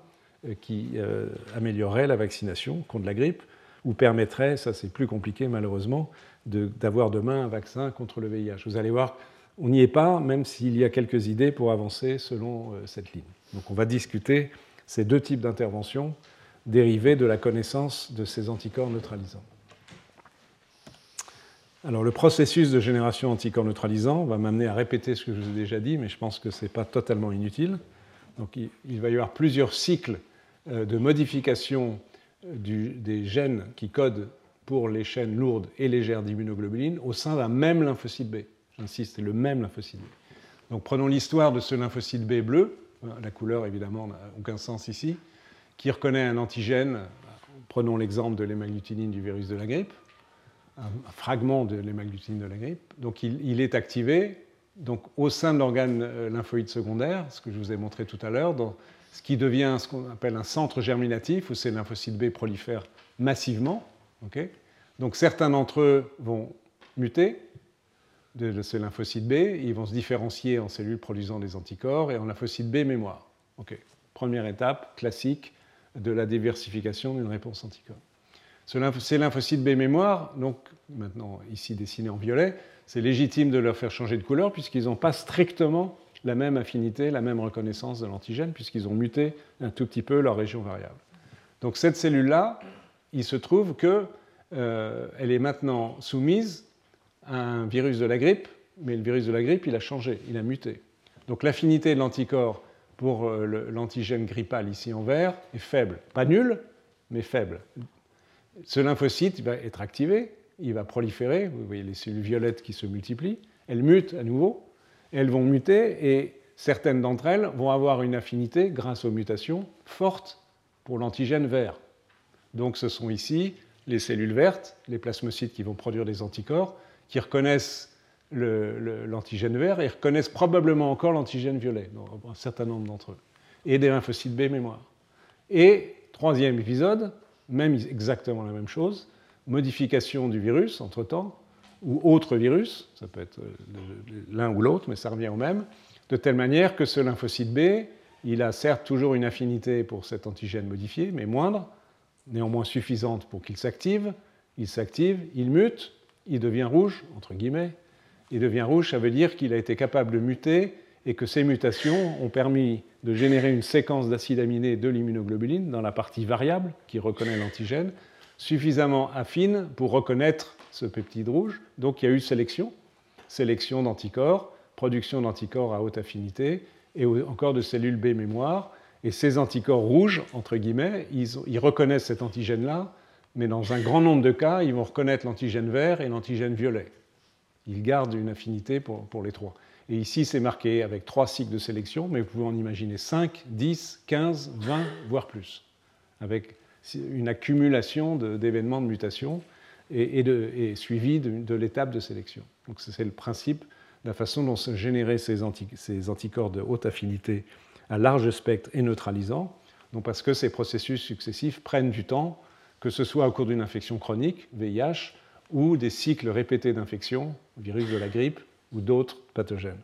euh, qui euh, améliorerait la vaccination contre la grippe ou permettrait, ça c'est plus compliqué malheureusement, d'avoir demain un vaccin contre le VIH. Vous allez voir, on n'y est pas, même s'il y a quelques idées pour avancer selon euh, cette ligne. Donc on va discuter ces deux types d'interventions dérivées de la connaissance de ces anticorps neutralisants. Alors le processus de génération anticorps neutralisants va m'amener à répéter ce que je vous ai déjà dit, mais je pense que ce n'est pas totalement inutile. Donc il, va y avoir plusieurs cycles de modification des gènes qui codent pour les chaînes lourdes et légères d'immunoglobulines au sein d'un même lymphocyte B. J'insiste, c'est le même lymphocyte B. Donc prenons l'histoire de ce lymphocyte B bleu, la couleur évidemment n'a aucun sens ici, qui reconnaît un antigène, prenons l'exemple de l'hémagglutinine du virus de la grippe, un, fragment de l'hémagglutinine de la grippe. Donc il, est activé donc, au sein de l'organe euh, lymphoïde secondaire, ce que je vous ai montré tout à l'heure, dans ce qui devient ce qu'on appelle un centre germinatif, où ces lymphocytes B prolifèrent massivement. Donc certains d'entre eux vont muter de, ces lymphocytes B, ils vont se différencier en cellules produisant des anticorps et en lymphocytes B mémoire. Première étape classique de la diversification d'une réponse anticorps. Ces lymphocytes B mémoire, donc maintenant ici dessinés en violet, c'est légitime de leur faire changer de couleur puisqu'ils n'ont pas strictement la même affinité, la même reconnaissance de l'antigène, puisqu'ils ont muté un tout petit peu leur région variable. Donc cette cellule-là, il se trouve qu'elle euh, est maintenant soumise à un virus de la grippe, mais le virus de la grippe, il a changé, il a muté. Donc l'affinité de l'anticorps pour euh, l'antigène grippal ici en vert est faible. Pas nulle, mais faible. Ce lymphocyte va être activé, il va proliférer, vous voyez les cellules violettes qui se multiplient, elles mutent à nouveau, elles vont muter et certaines d'entre elles vont avoir une affinité, grâce aux mutations, forte pour l'antigène vert. Donc ce sont ici les cellules vertes, les plasmocytes qui vont produire des anticorps, qui reconnaissent l'antigène vert et reconnaissent probablement encore l'antigène violet, un certain nombre d'entre eux, et des lymphocytes B mémoire. Et troisième épisode, même exactement la même chose, modification du virus entre-temps, ou autre virus, ça peut être euh, l'un ou l'autre, mais ça revient au même, de telle manière que ce lymphocyte B, il a certes toujours une affinité pour cet antigène modifié, mais moindre, néanmoins suffisante pour qu'il s'active. Il s'active, il mute, il devient rouge, entre guillemets. Il devient rouge, ça veut dire qu'il a été capable de muter et que ces mutations ont permis de générer une séquence d'acides aminés de l'immunoglobuline dans la partie variable qui reconnaît l'antigène, suffisamment affine pour reconnaître ce peptide rouge. Donc il y a eu sélection, sélection d'anticorps, production d'anticorps à haute affinité et encore de cellules B mémoire. Et ces anticorps rouges, entre guillemets, ils, reconnaissent cet antigène-là, mais dans un grand nombre de cas, ils vont reconnaître l'antigène vert et l'antigène violet. Ils gardent une affinité pour, les trois. Et ici, c'est marqué avec trois cycles de sélection, mais vous pouvez en imaginer 5, 10, 15, 20, voire plus, avec une accumulation d'événements de, mutation et, suivi de, l'étape de sélection. Donc c'est le principe, la façon dont générés ces, ces, anticorps de haute affinité à large spectre et neutralisant, donc parce que ces processus successifs prennent du temps, que ce soit au cours d'une infection chronique, VIH, ou des cycles répétés d'infection, virus de la grippe ou d'autres pathogènes.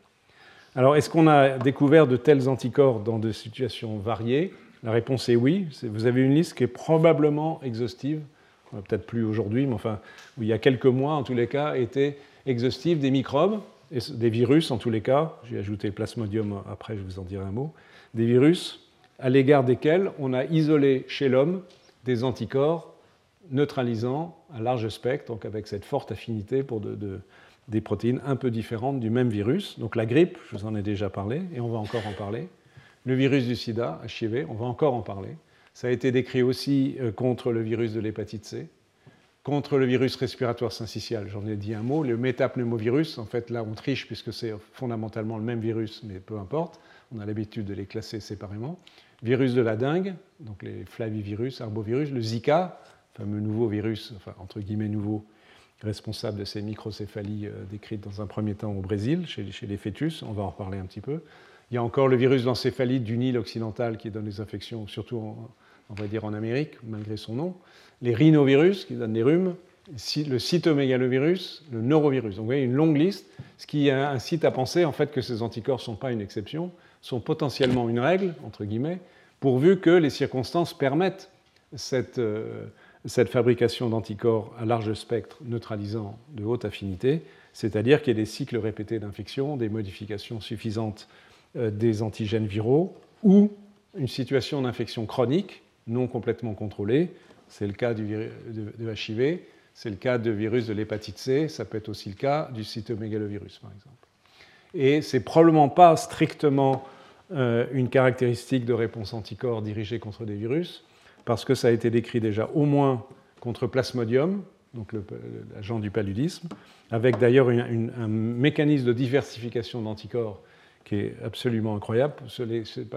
Alors, est-ce qu'on a découvert de tels anticorps dans des situations variées? La réponse est oui. Vous avez une liste qui est probablement exhaustive peut-être plus aujourd'hui, mais enfin, il y a quelques mois, en tous les cas, était exhaustive des microbes, des virus en tous les cas, j'ai ajouté Plasmodium après, je vous en dirai un mot, des virus à l'égard desquels on a isolé chez l'homme des anticorps neutralisant à large spectre, donc avec cette forte affinité pour des protéines un peu différentes du même virus. Donc la grippe, je vous en ai déjà parlé, et on va encore en parler. Le virus du sida, HIV, on va encore en parler. Ça a été décrit aussi euh, contre le virus de l'hépatite C, contre le virus respiratoire syncytial. J'en ai dit un mot. Le métapneumovirus, en fait, là, on triche puisque c'est fondamentalement le même virus, mais peu importe. On a l'habitude de les classer séparément. Virus de la dengue, donc les flavivirus, arbovirus, le Zika, fameux nouveau virus, enfin, entre guillemets nouveau, responsable de ces microcéphalies euh, décrites dans un premier temps au Brésil, chez, chez les fœtus. On va en reparler un petit peu. Il y a encore le virus d'encéphalite du Nil occidental qui donne des infections, surtout en, on va dire en Amérique, malgré son nom, les rhinovirus qui donnent des rhumes, le cytomégalovirus, le norovirus. Donc vous voyez une longue liste, ce qui incite à penser en fait que ces anticorps ne sont pas une exception, sont potentiellement une règle, entre guillemets, pourvu que les circonstances permettent cette, euh, fabrication d'anticorps à large spectre neutralisant de haute affinité, c'est-à-dire qu'il y ait des cycles répétés d'infection, des modifications suffisantes euh, des antigènes viraux, ou une situation d'infection chronique non complètement contrôlés. C'est le cas du, de, HIV, c'est le cas de virus de l'hépatite C, ça peut être aussi le cas du cytomégalovirus, par exemple. Et c'est probablement pas strictement euh, une caractéristique de réponse anticorps dirigée contre des virus, parce que ça a été décrit déjà au moins contre Plasmodium, donc l'agent du paludisme, avec d'ailleurs un mécanisme de diversification d'anticorps qui est absolument incroyable.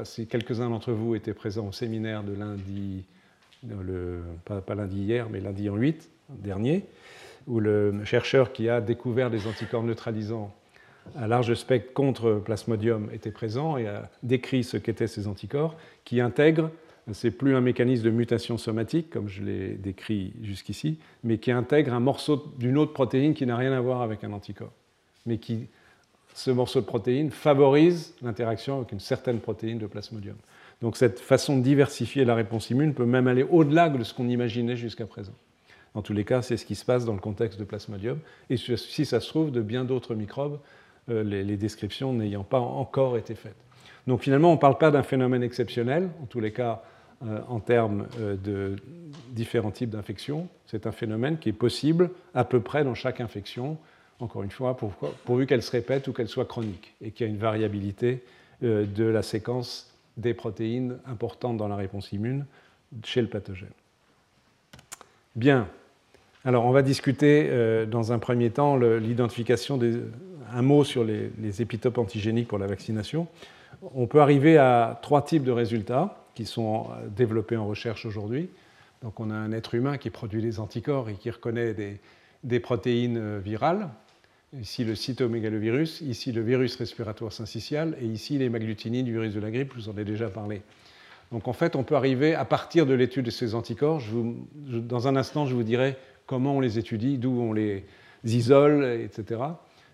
Si quelques-uns d'entre vous étaient présents au séminaire de lundi, pas, pas, lundi hier, mais lundi en 8 dernier, où le chercheur qui a découvert des anticorps neutralisants à large spectre contre Plasmodium était présent et a décrit ce qu'étaient ces anticorps, qui intègrent, c'est plus un mécanisme de mutation somatique, comme je l'ai décrit jusqu'ici, mais qui intègre un morceau d'une autre protéine qui n'a rien à voir avec un anticorps, mais qui, ce morceau de protéine favorise l'interaction avec une certaine protéine de Plasmodium. Donc cette façon de diversifier la réponse immune peut même aller au-delà de ce qu'on imaginait jusqu'à présent. En tous les cas, c'est ce qui se passe dans le contexte de Plasmodium, et si ça se trouve, de bien d'autres microbes euh, les, descriptions n'ayant pas encore été faites. Donc finalement, on ne parle pas d'un phénomène exceptionnel, en tous les cas euh, en termes euh, de différents types d'infections. C'est un phénomène qui est possible à peu près dans chaque infection, encore une fois, pourvu qu'elle se répète ou qu'elle soit chronique, et qu'il y a une variabilité de la séquence des protéines importantes dans la réponse immune chez le pathogène. Bien. Alors, on va discuter dans un premier temps l'identification des, un mot sur les, épitopes antigéniques pour la vaccination. On peut arriver à trois types de résultats qui sont développés en recherche aujourd'hui. Donc on a un être humain qui produit des anticorps et qui reconnaît des, protéines euh, virales. Ici le cytomégalovirus, ici le virus respiratoire syncytial et ici les magglutinines du virus de la grippe, je vous en ai déjà parlé. Donc en fait, on peut arriver à partir de l'étude de ces anticorps. dans un instant, je vous dirai comment on les étudie, d'où on les isole, etc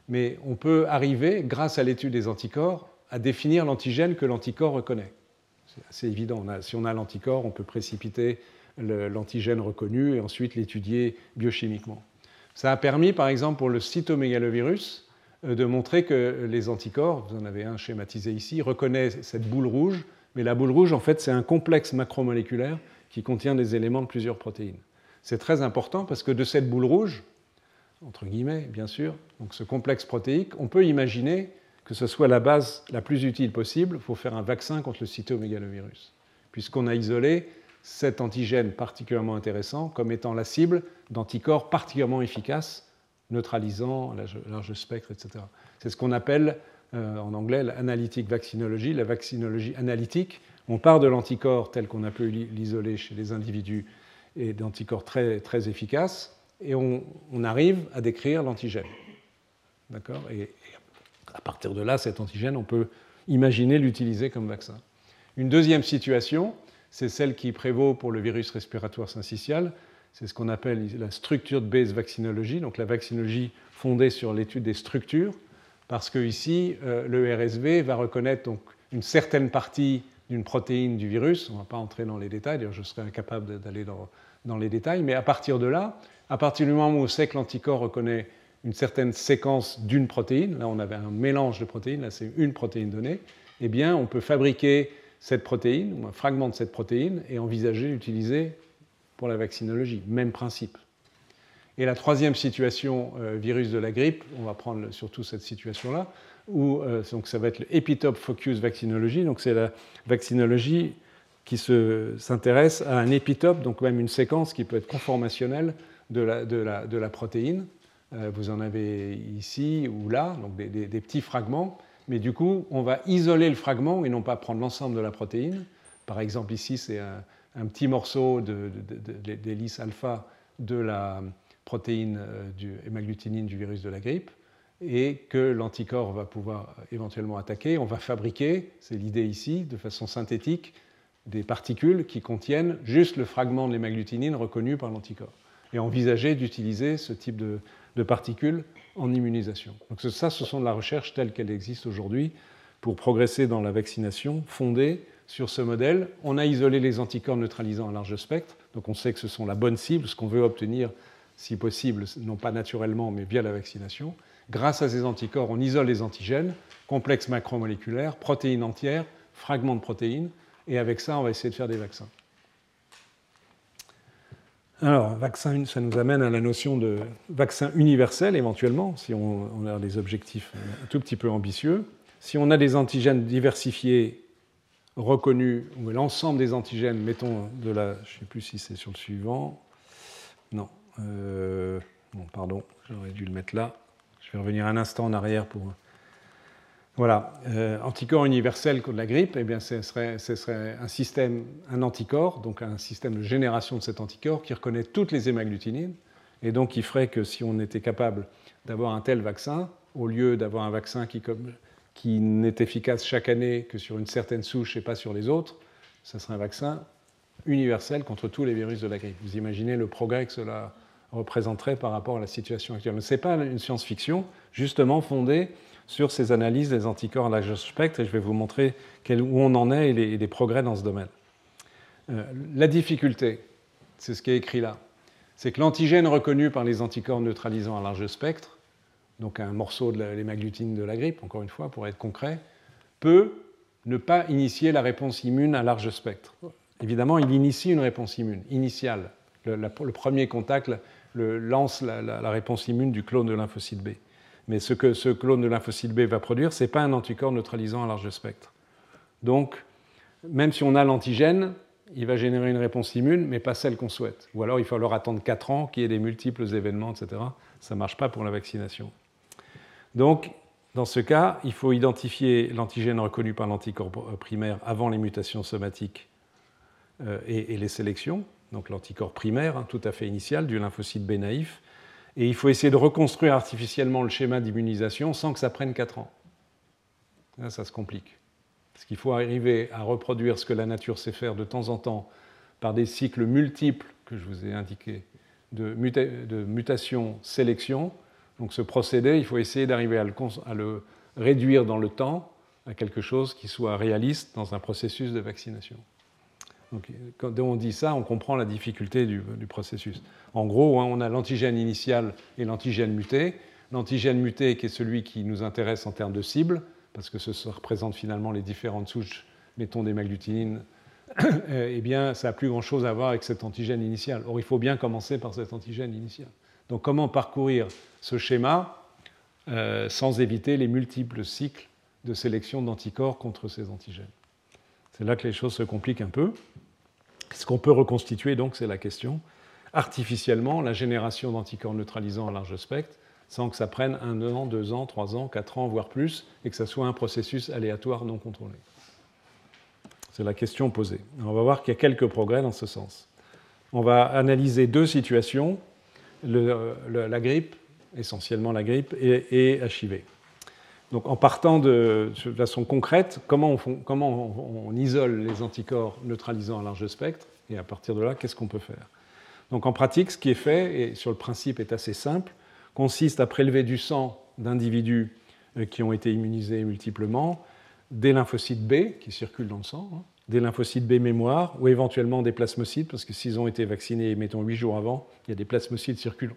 mais on peut arriver, grâce à l'étude des anticorps, à définir l'antigène que l'anticorps reconnaît. C'est assez évident. si on a l'anticorps, on peut précipiter l'antigène reconnu et ensuite l'étudier biochimiquement. Ça a permis, par exemple, pour le cytomégalovirus, euh, de montrer que les anticorps, vous en avez un schématisé ici, reconnaissent cette boule rouge, mais la boule rouge, en fait, c'est un complexe macromoléculaire qui contient des éléments de plusieurs protéines. C'est très important parce que de cette boule rouge, entre guillemets, bien sûr, donc ce complexe protéique, on peut imaginer que ce soit la base la plus utile possible pour faire un vaccin contre le cytomégalovirus, puisqu'on a isolé cet antigène particulièrement intéressant comme étant la cible d'anticorps particulièrement efficaces, neutralisant large spectre, etc. C'est ce qu'on appelle euh, en anglais l'analytique vaccinologie, la vaccinologie analytique. On part de l'anticorps tel qu'on a pu l'isoler chez les individus et d'anticorps très, très efficaces, et on, arrive à décrire l'antigène. D'accord? Et, à partir de là, cet antigène, on peut imaginer l'utiliser comme vaccin. Une deuxième situation, c'est celle qui prévaut pour le virus respiratoire syncytial. C'est ce qu'on appelle la structure de base vaccinologie, donc la vaccinologie fondée sur l'étude des structures, parce que ici, euh, le RSV va reconnaître donc une certaine partie d'une protéine du virus. On ne va pas entrer dans les détails, je serais incapable d'aller dans, dans les détails, mais à partir de là, à partir du moment où on sait que l'anticorps reconnaît une certaine séquence d'une protéine, là on avait un mélange de protéines, là c'est une protéine donnée, eh bien on peut fabriquer cette protéine, ou un fragment de cette protéine, et envisager l'utiliser pour la vaccinologie. Même principe. Et la troisième situation, euh, virus de la grippe, on va prendre surtout cette situation-là, où euh, donc ça va être l'épitope focus vaccinologie, donc c'est la vaccinologie qui s'intéresse à un épitope, donc même une séquence qui peut être conformationnelle de la, de la, protéine. Euh, vous en avez ici ou là, donc des, petits fragments, mais du coup, on va isoler le fragment et non pas prendre l'ensemble de la protéine. Par exemple, ici, c'est un, petit morceau d'hélice alpha de la protéine euh, du hémagglutinine du virus de la grippe et que l'anticorps va pouvoir éventuellement attaquer. On va fabriquer, c'est l'idée ici, de façon synthétique, des particules qui contiennent juste le fragment de l'hémagglutinine reconnu par l'anticorps et envisager d'utiliser ce type de, particules en immunisation. Donc ça, ce sont de la recherche telle qu'elle existe aujourd'hui pour progresser dans la vaccination fondée sur ce modèle. On a isolé les anticorps neutralisants à large spectre, donc on sait que ce sont la bonne cible, ce qu'on veut obtenir, si possible, non pas naturellement, mais via la vaccination. Grâce à ces anticorps, on isole les antigènes, complexes macromoléculaires, protéines entières, fragments de protéines, et avec ça, on va essayer de faire des vaccins. Alors, vaccin, ça nous amène à la notion de vaccin universel éventuellement, si on, a des objectifs un tout petit peu ambitieux. Si on a des antigènes diversifiés reconnus, ou l'ensemble des antigènes, mettons de la, je ne sais plus si c'est sur le suivant, non, euh, pardon, j'aurais dû le mettre là, je vais revenir un instant en arrière pour... Voilà, euh, anticorps universel contre la grippe, eh bien, ce serait, un système, un anticorps, donc un système de génération de cet anticorps qui reconnaît toutes les hémagglutinines, et donc qui ferait que si on était capable d'avoir un tel vaccin, au lieu d'avoir un vaccin qui, qui n'est efficace chaque année que sur une certaine souche et pas sur les autres, ce serait un vaccin universel contre tous les virus de la grippe. Vous imaginez le progrès que cela représenterait par rapport à la situation actuelle. Ce n'est pas une science-fiction, justement fondée sur ces analyses des anticorps à large spectre, et je vais vous montrer où on en est et les, progrès dans ce domaine. Euh, la difficulté, c'est ce qui est écrit là, c'est que l'antigène reconnu par les anticorps neutralisants à large spectre donc un morceau de l'hémaglutine de la grippe, encore une fois, pour être concret, peut ne pas initier la réponse immune à large spectre. Évidemment, il initie une réponse immune initiale. Le, premier contact lance la, réponse immune du clone de lymphocyte B. Mais ce que ce clone de lymphocyte B va produire, ce n'est pas un anticorps neutralisant à large spectre. Donc, même si on a l'antigène, il va générer une réponse immune, mais pas celle qu'on souhaite. Ou alors il va falloir attendre 4 ans, qu'il y ait des multiples événements, etc. Ça ne marche pas pour la vaccination. Donc, dans ce cas, il faut identifier l'antigène reconnu par l'anticorps primaire avant les mutations somatiques euh, et, les sélections, donc l'anticorps primaire, hein, tout à fait initial, du lymphocyte B naïf. Et il faut essayer de reconstruire artificiellement le schéma d'immunisation sans que ça prenne 4 ans. Ça se complique. Parce qu'il faut arriver à reproduire ce que la nature sait faire de temps en temps par des cycles multiples que je vous ai indiqués de, de mutation-sélection donc ce procédé, il faut essayer d'arriver à, le, réduire dans le temps à quelque chose qui soit réaliste dans un processus de vaccination. Quand on dit ça, on comprend la difficulté du, processus. En gros, hein, on a l'antigène initial et l'antigène muté. L'antigène muté qui est celui qui nous intéresse en termes de cible, parce que ce représente finalement les différentes souches, mettons des maglutinines, eh bien, ça n'a plus grand-chose à voir avec cet antigène initial. Or, il faut bien commencer par cet antigène initial. Donc comment parcourir ce schéma euh, sans éviter les multiples cycles de sélection d'anticorps contre ces antigènes? C'est là que les choses se compliquent un peu. Ce qu'on peut reconstituer, donc, c'est la question, artificiellement, la génération d'anticorps neutralisants à large spectre, sans que ça prenne un an, deux ans, trois ans, quatre ans, voire plus, et que ça soit un processus aléatoire non contrôlé. C'est la question posée. On va voir qu'il y a quelques progrès dans ce sens. On va analyser deux situations la grippe, essentiellement la grippe, et, HIV. Donc en partant de, façon concrète, comment on, isole les anticorps neutralisants à large spectre, et à partir de là, qu'est-ce qu'on peut faire? Donc en pratique, ce qui est fait, et sur le principe est assez simple, consiste à prélever du sang d'individus euh, qui ont été immunisés multiplement, des lymphocytes B qui circulent dans le sang, hein, des lymphocytes B mémoire ou éventuellement des plasmocytes, parce que s'ils ont été vaccinés, mettons, 8 jours avant, il y a des plasmocytes circulant.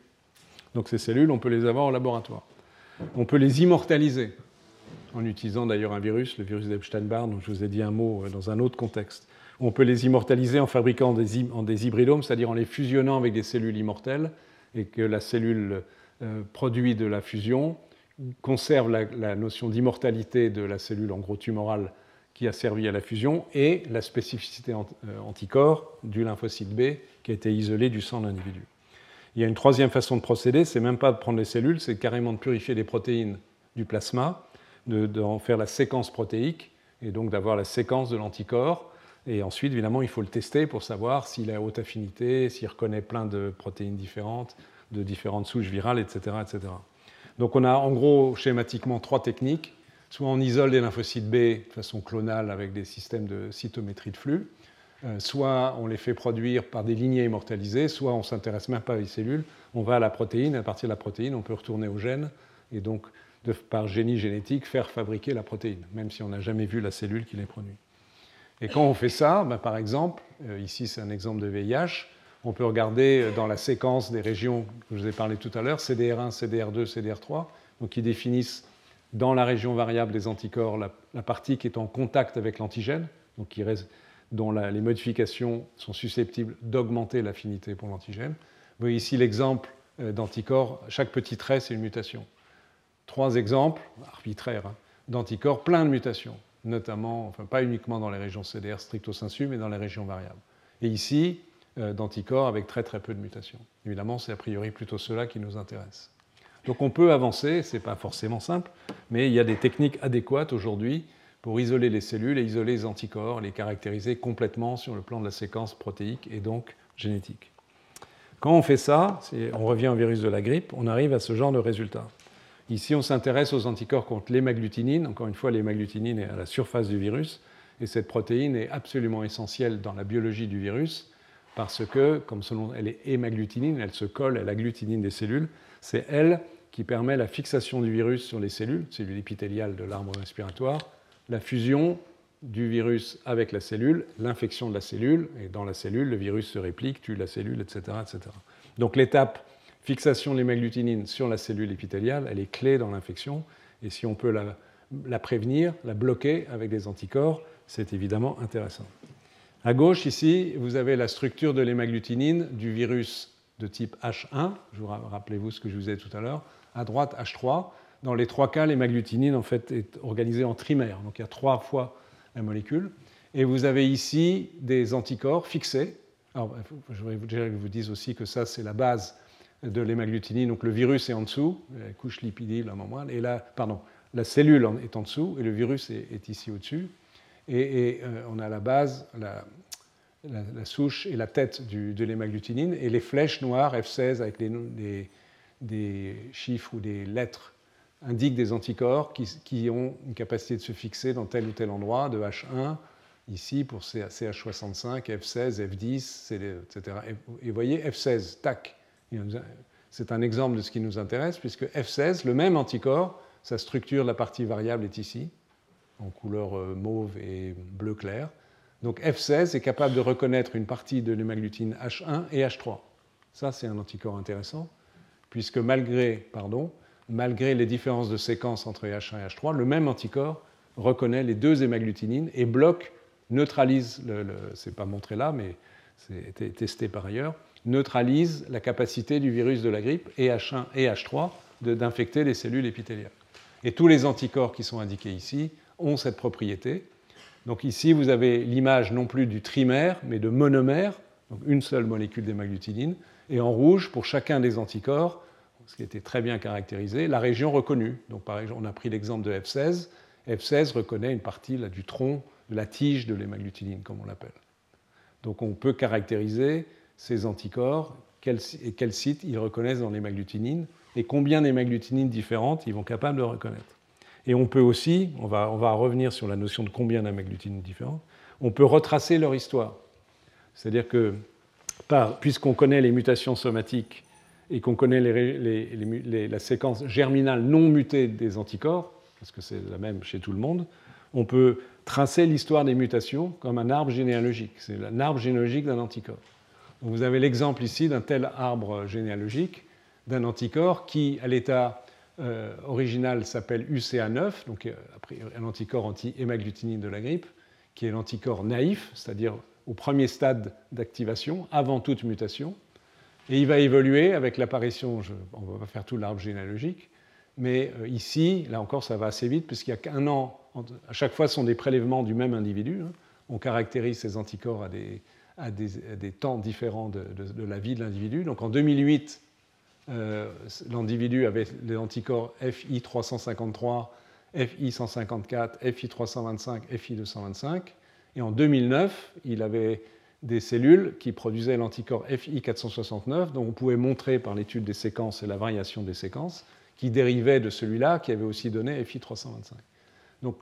Donc ces cellules, on peut les avoir au laboratoire. On peut les immortaliser, en utilisant d'ailleurs un virus, le virus d'Epstein-Barr, dont je vous ai dit un mot euh, dans un autre contexte. On peut les immortaliser en fabriquant des, en des hybridomes, c'est-à-dire en les fusionnant avec des cellules immortelles, et que la cellule euh, produit de la fusion conserve la, la notion d'immortalité de la cellule en gros tumorale qui a servi à la fusion, et la spécificité euh, anticorps du lymphocyte B qui a été isolé du sang de l'individu. Il y a une troisième façon de procéder, c'est même pas de prendre les cellules, c'est carrément de purifier les protéines du plasma, d'en faire la séquence protéique, et donc d'avoir la séquence de l'anticorps. Et ensuite, évidemment, il faut le tester pour savoir s'il a haute affinité, s'il reconnaît plein de protéines différentes, de différentes souches virales, etc., etc. Donc on a en gros schématiquement trois techniques Soit on isole des lymphocytes B de façon clonale avec des systèmes de cytométrie de flux, soit on les fait produire par des lignées immortalisées, soit on s'intéresse même pas aux cellules, on va à la protéine, à partir de la protéine, on peut retourner au gène, et donc par génie génétique faire fabriquer la protéine, même si on n'a jamais vu la cellule qui les produit. Et quand on fait ça, ben, par exemple, euh, ici c'est un exemple de VIH, on peut regarder euh, dans la séquence des régions que je vous ai parlé tout à l'heure, CDR1, CDR2, CDR3, donc qui définissent dans la région variable des anticorps la, partie qui est en contact avec l'antigène, donc dont les modifications sont susceptibles d'augmenter l'affinité pour l'antigène. Vous voyez ici l'exemple euh, d'anticorps, chaque petit trait c'est une mutation. Trois exemples, arbitraires, hein, d'anticorps plein de mutations. notamment, enfin pas uniquement dans les régions CDR stricto sensu, mais dans les régions variables. Et ici, euh, d'anticorps avec très très peu de mutations. Évidemment, c'est a priori plutôt cela qui nous intéresse. Donc on peut avancer, ce n'est pas forcément simple, mais il y a des techniques adéquates aujourd'hui pour isoler les cellules et isoler les anticorps, les caractériser complètement sur le plan de la séquence protéique et donc génétique. Quand on fait ça, on revient au virus de la grippe, on arrive à ce genre de résultat. Ici, on s'intéresse aux anticorps contre l'hémagglutinine. Encore une fois, l'hémagglutinine est à la surface du virus, et cette protéine est absolument essentielle dans la biologie du virus, parce que, comme selon elle est hémagglutinine, elle se colle à la glutinine des cellules. C'est elle qui permet la fixation du virus sur les cellules, cellules épithéliales de l'arbre respiratoire, la fusion du virus avec la cellule, l'infection de la cellule, et dans la cellule, le virus se réplique, tue la cellule, etc. etc. Donc l'étape fixation de l'hémagglutinine sur la cellule épithéliale, elle est clé dans l'infection, et si on peut la, la prévenir, la bloquer avec des anticorps, c'est évidemment intéressant. À gauche, ici, vous avez la structure de l'hémagglutinine du virus de type H1. Je vous rappelez-vous ce que je vous ai dit tout à l'heure. À droite, H3. Dans les trois cas, l'hémagglutinine en fait, est organisée en trimère. Donc il y a trois fois la molécule. Et vous avez ici des anticorps fixés. Alors, je voudrais vous dire aussi que ça, c'est la base de l'hémagglutinine. Donc le virus est en dessous, la couche lipidile, la membrane, et là, pardon, la cellule est en dessous et le virus est ici au-dessus et, euh, on a la base, la, souche et la tête de l'hémagglutinine, et les flèches noires F16 avec des, chiffres ou des lettres indiquent des anticorps qui, ont une capacité de se fixer dans tel ou tel endroit, de H1, ici pour CH65, F16, F10, etc. Et vous voyez, F16, tac. C'est un exemple de ce qui nous intéresse, puisque F16, le même anticorps, sa structure, la partie variable est ici en couleur euh, mauve et bleu clair. Donc F16 est capable de reconnaître une partie de l'hémaglutine H1 et H3. Ça, c'est un anticorps intéressant, puisque malgré, pardon, malgré les différences de séquence entre H1 et H3, le même anticorps reconnaît les deux hémagglutinines et bloque, neutralise, le, c'est pas montré là, mais c'est testé par ailleurs, neutralise la capacité du virus de la grippe et H1 et H3 d'infecter les cellules épithéliales. Et tous les anticorps qui sont indiqués ici ont cette propriété. Donc ici, vous avez l'image non plus du trimère, mais de monomère, donc une seule molécule d'hémagglutinine, et en rouge, pour chacun des anticorps, ce qui était très bien caractérisé, la région reconnue. Donc on a pris l'exemple de F16. F16 reconnaît une partie là, du tronc, de la tige de l'hémagglutinine, comme on l'appelle. Donc on peut caractériser ces anticorps, et quels sites ils reconnaissent dans l'hémagglutinine, et combien d'hémagglutinines différentes ils vont capables de reconnaître. Et on peut aussi, on va, on va revenir sur la notion de combien d'amaglutines différentes, on peut retracer leur histoire. C'est-à-dire que, puisqu'on connaît les mutations somatiques et qu'on connaît la séquence germinale non mutée des anticorps, parce que c'est la même chez tout le monde, on peut tracer l'histoire des mutations comme un arbre généalogique. C'est un arbre généalogique d'un anticorps. vous avez l'exemple ici d'un tel arbre généalogique d'un anticorps qui, à l'état euh, original s'appelle UCA9, donc euh, un anticorps anti-hémagglutinine de la grippe, qui est l'anticorps naïf, c'est-à-dire au premier stade d'activation, avant toute mutation. Et il va évoluer avec l'apparition, on ne va pas faire tout l'arbre généalogique, mais euh, ici, là encore, ça va assez vite, puisqu'il y a qu'un an, à chaque fois, ce sont des prélèvements du même individu. Hein. On caractérise ces anticorps à des, à des, temps différents de, de la vie de l'individu. Donc en 2008, euh, l'individu avait les anticorps FI353, FI154, FI325, FI225. Et en 2009, il avait des cellules qui produisaient l'anticorps FI469, dont on pouvait montrer par l'étude des séquences et la variation des séquences, qui dérivait de celui-là, qui avait aussi donné FI325. Donc,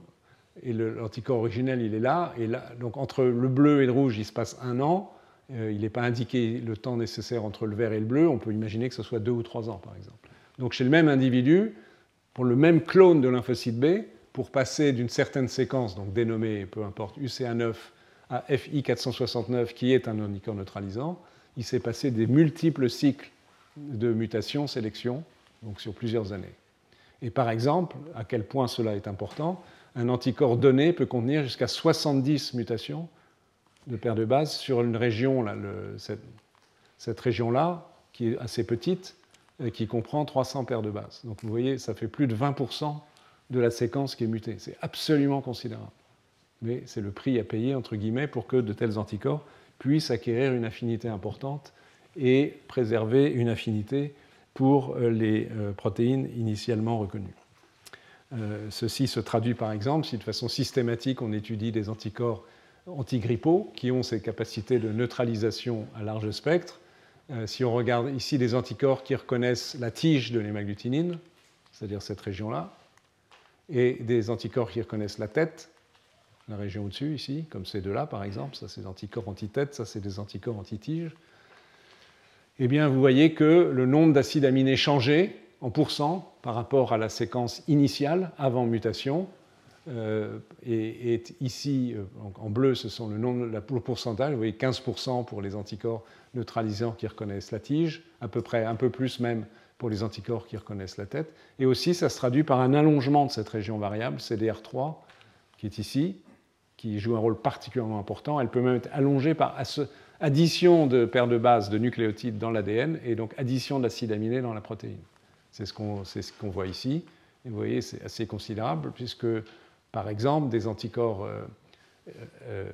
et l'anticorps originel, il est là, et là, donc entre le bleu et le rouge, il se passe un an, euh, il n'est pas indiqué le temps nécessaire entre le vert et le bleu. On peut imaginer que ce soit deux ou trois ans, par exemple. Donc chez le même individu, pour le même clone de lymphocyte B, pour passer d'une certaine séquence, donc dénommée, peu importe, UCA9 à FI469, qui est un anticorps neutralisant, il s'est passé des multiples cycles de mutation, sélection, donc sur plusieurs années. Et par exemple, à quel point cela est important, un anticorps donné peut contenir jusqu'à 70 mutations de paires de bases sur une région, cette, région-là, qui est assez petite, et qui comprend 300 paires de bases. Donc vous voyez, ça fait plus de 20% de la séquence qui est mutée. C'est absolument considérable. Mais c'est le prix à payer, entre guillemets, pour que de tels anticorps puissent acquérir une affinité importante et préserver une affinité pour euh, les euh, protéines initialement reconnues. Euh, ceci se traduit par exemple si de façon systématique on étudie des anticorps antigrippaux qui ont ces capacités de neutralisation à large spectre. si on regarde ici des anticorps qui reconnaissent la tige de l'hémagglutinine, c'est-à-dire cette région-là, et des anticorps qui reconnaissent la tête, la région au-dessus ici, comme ces deux-là par exemple, ça c'est des anticorps anti-tête, ça c'est des anticorps anti-tige, eh bien vous voyez que le nombre d'acides aminés changé en pourcent par rapport à la séquence initiale avant mutation euh, est, ici euh, en bleu, ce sont le, nombre, le pourcentage, vous voyez 15% pour les anticorps neutralisants qui reconnaissent la tige, à peu près un peu plus même pour les anticorps qui reconnaissent la tête. Et aussi, ça se traduit par un allongement de cette région variable, CDR3, qui est ici, qui joue un rôle particulièrement important. Elle peut même être allongée par addition de paires de bases de nucléotides dans l'ADN et donc addition d'acides aminés dans la protéine. C'est ce qu'on voit ici. Et vous voyez, c'est assez considérable puisque, par exemple, des anticorps euh, euh,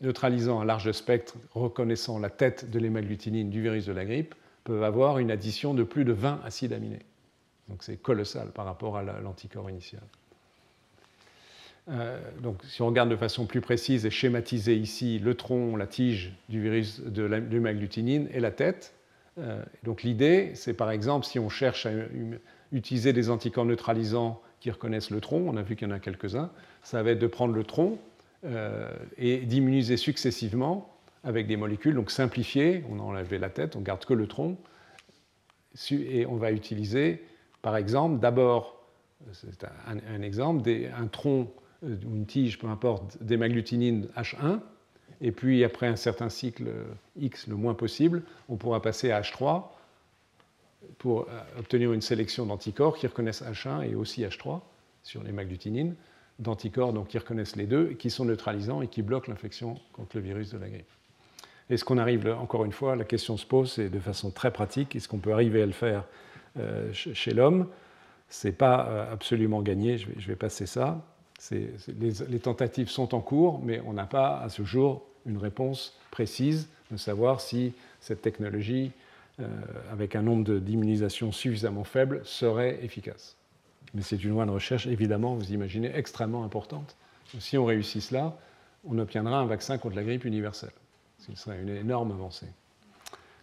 neutralisant un large spectre reconnaissant la tête de l'hémagglutinine du virus de la grippe peuvent avoir une addition de plus de 20 acides aminés. Donc c'est colossal par rapport à l'anticorps initial. Euh, donc, si on regarde de façon plus précise et schématisée ici le tronc, la tige du virus de l'hémagglutinine et la tête. Euh, donc, l'idée, c'est par exemple, si on cherche à utiliser des anticorps neutralisants qui reconnaissent le tronc, on a vu qu'il y en a quelques-uns, ça va être de prendre le tronc euh, et d'immuniser successivement avec des molécules, donc simplifiées, on a enlevé la tête, on garde que le tronc, et on va utiliser, par exemple, d'abord, c'est un, exemple, un tronc ou une tige, peu importe, d'hémagglutinine H1, et puis après un certain cycle euh, X le moins possible, on pourra passer à H3 pour euh, obtenir une sélection d'anticorps qui reconnaissent H1 et aussi H3 sur l'hémagglutinine, d'anticorps donc, qui reconnaissent les deux, qui sont neutralisants et qui bloquent l'infection contre le virus de la grippe. Est-ce qu'on arrive, encore une fois, la question se pose, c'est de façon très pratique, est-ce qu'on peut arriver à le faire chez l'homme? Ce n'est pas absolument gagné, je vais passer ça les, tentatives sont en cours, mais on n'a pas à ce jour une réponse précise de savoir si cette technologie, euh, avec un nombre d'immunisations suffisamment faible, serait efficace. Mais c'est une voie de recherche, évidemment, vous imaginez, extrêmement importante. Si on réussit cela, on obtiendra un vaccin contre la grippe universelle, ce qui serait une énorme avancée.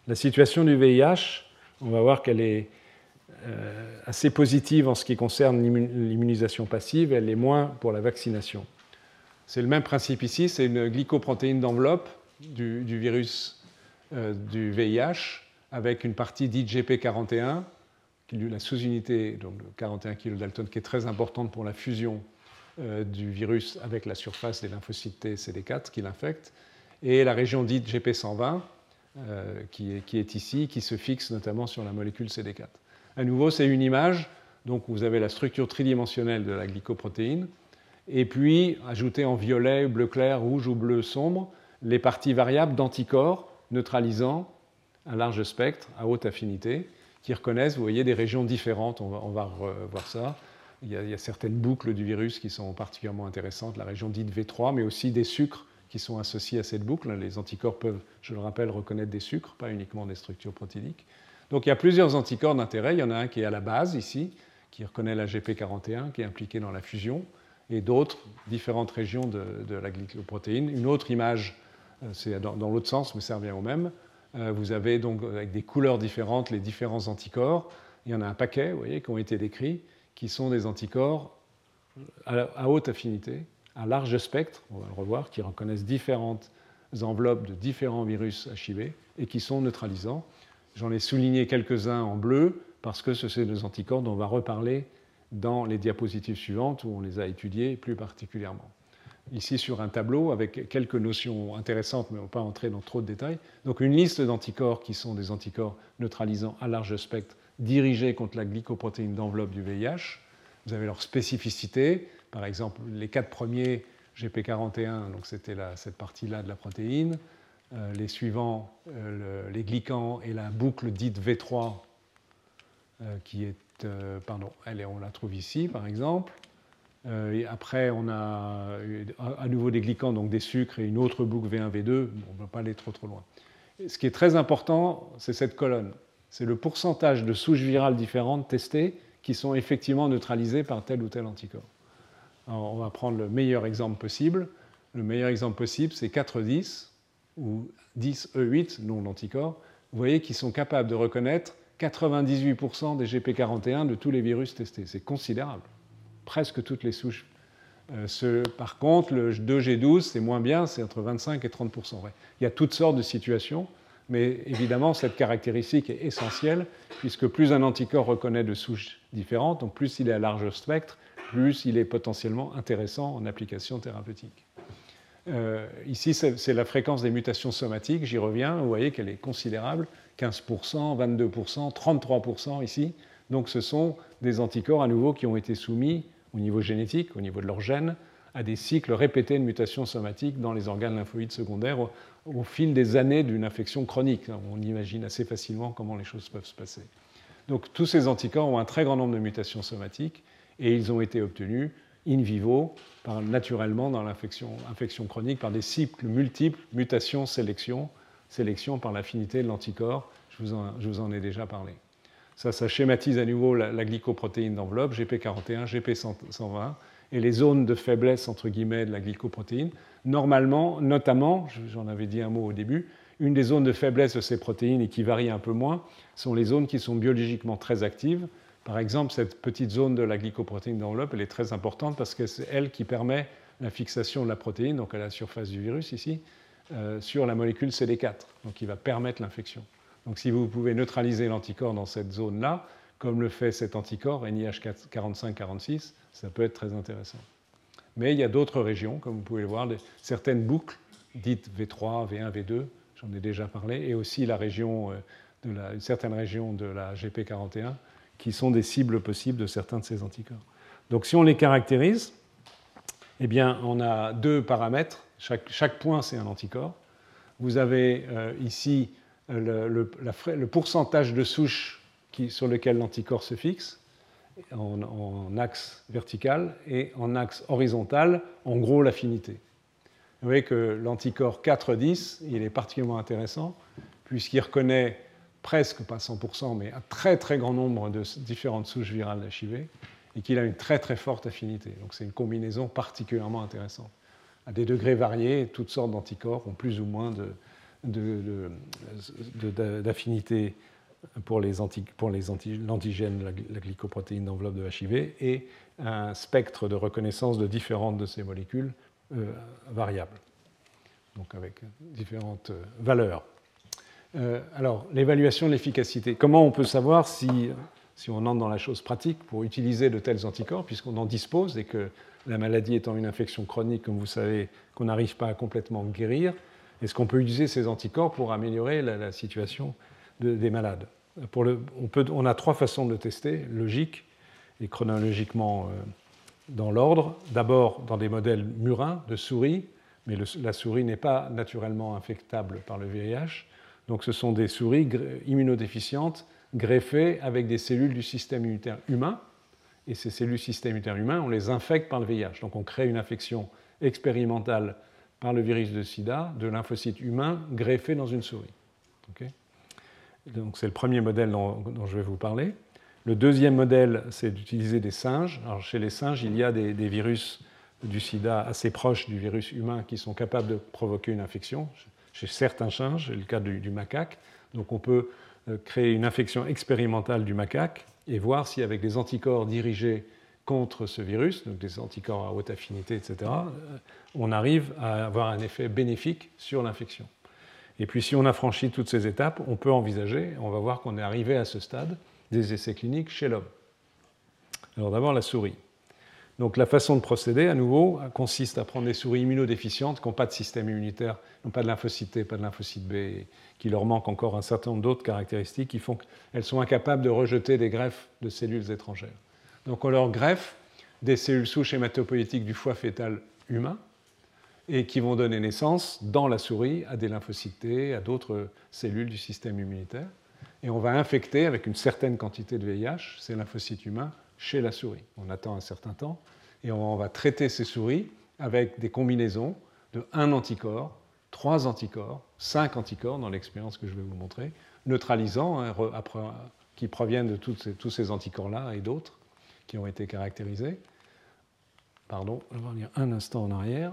La situation du VIH, on va voir qu'elle est assez positive en ce qui concerne l'immunisation passive, elle est moins pour la vaccination. C'est le même principe ici, c'est une glycoprotéine d'enveloppe du, virus euh, du VIH avec une partie d'IgP41, la sous-unité, donc 41 kDalton, qui est très importante pour la fusion euh, du virus avec la surface des lymphocytes T CD4 qui l'infecte, et la région dite GP120, qui, est, qui est ici, qui se fixe notamment sur la molécule CD4. À nouveau, c'est une image. Donc vous avez la structure tridimensionnelle de la glycoprotéine. Et puis, ajouter en violet, bleu clair, rouge ou bleu sombre, les parties variables d'anticorps neutralisant un large spectre à haute affinité qui reconnaissent, vous voyez, des régions différentes. On va, voir ça. Il y, a, il y, a, certaines boucles du virus qui sont particulièrement intéressantes, la région dite V3, mais aussi des sucres qui sont associés à cette boucle. Les anticorps peuvent, je le rappelle, reconnaître des sucres, pas uniquement des structures protéiques. Donc il y a plusieurs anticorps d'intérêt. Il y en a un qui est à la base ici, qui reconnaît la GP41, qui est impliqué dans la fusion, et d'autres, différentes régions de, la glycoprotéine. Une autre image, euh, c'est dans, l'autre sens, mais ça revient au même. Euh, vous avez donc avec des couleurs différentes les différents anticorps. Il y en a un paquet, vous voyez, qui ont été décrits, qui sont des anticorps à, haute affinité, à large spectre, on va le revoir, qui reconnaissent différentes enveloppes de différents virus HIV et qui sont neutralisants. J'en ai souligné quelques-uns en bleu parce que ce sont des anticorps dont on va reparler dans les diapositives suivantes où on les a étudiés plus particulièrement. Ici sur un tableau avec quelques notions intéressantes, mais on ne va pas entrer dans trop de détails. Donc une liste d'anticorps qui sont des anticorps neutralisants à large spectre dirigés contre la glycoprotéine d'enveloppe du VIH. Vous avez leur spécificité, par exemple les quatre premiers GP41, donc c'était cette partie-là de la protéine. Euh, les suivants, euh, les glycans et la boucle dite V3, euh, qui est, pardon, elle on la trouve ici par exemple. Après, on a à nouveau des glycans, donc des sucres, et une autre boucle V1, V2. on ne va pas aller trop trop loin. ce qui est très important, c'est cette colonne. C'est le pourcentage de souches virales différentes testées qui sont effectivement neutralisées par tel ou tel anticorps. on va prendre le meilleur exemple possible. Le meilleur exemple possible, c'est 4-10 ou 10E8, non l'anticorps. Vous voyez qu'ils sont capables de reconnaître 98% des GP41 de tous les virus testés. C'est considérable presque toutes les souches. Euh, par contre, le 2G12, c'est moins bien, c'est entre 25 et 30 Il y a toutes sortes de situations, mais évidemment, cette caractéristique est essentielle, puisque plus un anticorps reconnaît de souches différentes, donc plus il est à large spectre, plus il est potentiellement intéressant en application thérapeutique. Euh, ici, c'est la fréquence des mutations somatiques, j'y reviens, vous voyez qu'elle est considérable, 15%, 22%, 33% ici. Donc ce sont des anticorps à nouveau qui ont été soumis au niveau génétique, au niveau de leur gène, à des cycles répétés de mutations somatiques dans les organes lymphoïdes secondaires au, fil des années d'une infection chronique. On imagine assez facilement comment les choses peuvent se passer. Donc tous ces anticorps ont un très grand nombre de mutations somatiques et ils ont été obtenus in vivo, naturellement dans l'infection infection chronique, par des cycles multiples, mutations, sélection, sélection par l'affinité de l'anticorps. Je, vous en ai déjà parlé. Ça, ça schématise à nouveau la, glycoprotéine d'enveloppe, GP41, GP120, et les zones de faiblesse, entre guillemets, de la glycoprotéine. Normalement, notamment, j'en avais dit un mot au début, une des zones de faiblesse de ces protéines et qui varie un peu moins sont les zones qui sont biologiquement très actives. Par exemple, cette petite zone de la glycoprotéine d'enveloppe, elle est très importante parce que c'est elle qui permet la fixation de la protéine, donc à la surface du virus ici, euh, sur la molécule CD4, donc qui va permettre l'infection. Donc si vous pouvez neutraliser l'anticorps dans cette zone-là, comme le fait cet anticorps, NIH4546, ça peut être très intéressant. Mais il y a d'autres régions, comme vous pouvez le voir, certaines boucles dites V3, V1, V2, j'en ai déjà parlé, et aussi la région euh, de une certaine région de la GP41, qui sont des cibles possibles de certains de ces anticorps. Donc si on les caractérise, eh bien, on a deux paramètres. Chaque, point, c'est un anticorps. Vous avez euh, ici le, pourcentage de souches sur lequel l'anticorps se fixe en, axe vertical et en axe horizontal, en gros l'affinité. Vous voyez que l'anticorps 4-10, il est particulièrement intéressant puisqu'il reconnaît presque, pas 100%, mais un très très grand nombre de différentes souches virales d'HIV et qu'il a une très très forte affinité. Donc c'est une combinaison particulièrement intéressante. À des degrés variés, toutes sortes d'anticorps ont plus ou moins de, d'affinité pour les, pour les l'antigène, la, glycoprotéine d'enveloppe de HIV, et un spectre de reconnaissance de différentes de ces molécules euh, variables, donc avec différentes euh, valeurs. Euh, alors, l'évaluation de l'efficacité. Comment on peut savoir si, si on entre dans la chose pratique pour utiliser de tels anticorps, puisqu'on en dispose et que la maladie étant une infection chronique, comme vous savez, qu'on n'arrive pas à complètement guérir, est-ce qu'on peut utiliser ces anticorps pour améliorer la, situation des malades? On, a trois façons de tester, logique et chronologiquement euh, dans l'ordre. D'abord dans des modèles murins de souris, mais la souris n'est pas naturellement infectable par le VIH. Donc ce sont des souris immunodéficientes greffées avec des cellules du système immunitaire humain. Et ces cellules du système immunitaire humain, on les infecte par le VIH. Donc on crée une infection expérimentale par le virus de sida de lymphocytes humains greffés dans une souris. Donc c'est le premier modèle dont, je vais vous parler. Le deuxième modèle, c'est d'utiliser des singes. Alors chez les singes, il y a des, virus du sida assez proches du virus humain qui sont capables de provoquer une infection. Chez certains singes, c'est le cas du, du, macaque. Donc on peut euh, créer une infection expérimentale du macaque et voir si avec des anticorps dirigés contre ce virus, donc des anticorps à haute affinité, etc., euh, on arrive à avoir un effet bénéfique sur l'infection. Et puis si on a franchi toutes ces étapes, on peut envisager, on va voir qu'on est arrivé à ce stade des essais cliniques chez l'homme. Alors d'abord la souris. Donc la façon de procéder, à nouveau, consiste à prendre des souris immunodéficientes qui n'ont pas de système immunitaire, n'ont pas de lymphocyte T, pas de lymphocyte B, qui leur manquent encore un certain nombre d'autres caractéristiques qui font qu'elles sont incapables de rejeter des greffes de cellules étrangères. Donc on leur greffe des cellules souches hématopoïétiques du foie fœtal humain et qui vont donner naissance dans la souris à des lymphocytes T, à d'autres cellules du système immunitaire. Et on va infecter avec une certaine quantité de VIH ces lymphocytes humains chez la souris. On attend un certain temps Et on va traiter ces souris avec des combinaisons de 1 anticorps, 3 anticorps, 5 anticorps dans l'expérience que je vais vous montrer, neutralisants, hein, qui proviennent de tous ces anticorps-là et d'autres qui ont été caractérisés. Pardon, je vais revenir un instant en arrière.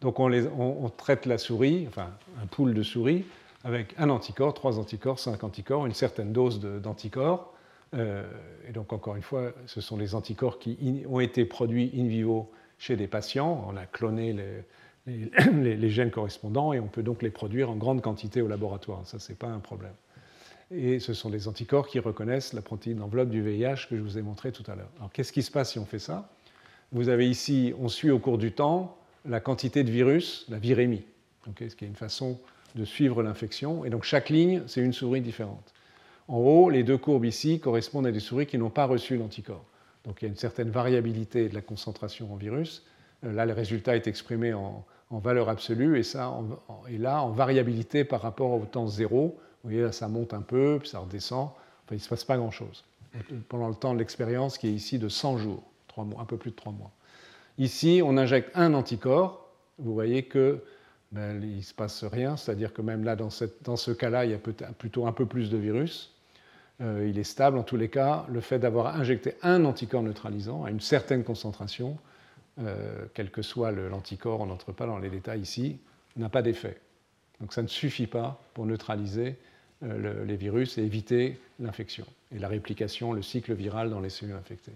Donc on, traite la souris, enfin un pool de souris, avec un anticorps, trois anticorps, cinq anticorps, une certaine dose d'anticorps. Euh, et donc encore une fois, ce sont les anticorps qui ont été produits in vivo chez des patients. On a cloné les, gènes correspondants et on peut donc les produire en grande quantité au laboratoire. Ça, ce n'est pas un problème. Et ce sont des anticorps qui reconnaissent la protéine d'enveloppe du VIH que je vous ai montré tout à l'heure. Alors qu'est-ce qui se passe si on fait ça? Vous avez ici, on suit au cours du temps la quantité de virus, la virémie, ce qui est une façon de suivre l'infection. Et donc chaque ligne, c'est une souris différente. En haut, les deux courbes ici correspondent à des souris qui n'ont pas reçu l'anticorps. Donc il y a une certaine variabilité de la concentration en virus. Euh, là, le résultat est exprimé en, valeur absolue et, ça, là, en variabilité par rapport au temps zéro. Vous voyez, là, ça monte un peu, puis ça redescend. Enfin, il ne se passe pas grand-chose. Pendant le temps de l'expérience, qui est ici de 100 jours, mois, un peu plus de 3 mois. Ici, on injecte un anticorps. Vous voyez que ben, il ne se passe rien, c'est-à-dire que même là, dans ce cas-là, il y a plutôt un peu plus de virus. Euh, il est stable en tous les cas. Le fait d'avoir injecté un anticorps neutralisant à une certaine concentration, euh, quel que soit l'anticorps, on n'entre pas dans les détails ici, n'a pas d'effet. Donc ça ne suffit pas pour neutraliser euh, les virus et éviter l'infection et la réplication, le cycle viral dans les cellules infectées.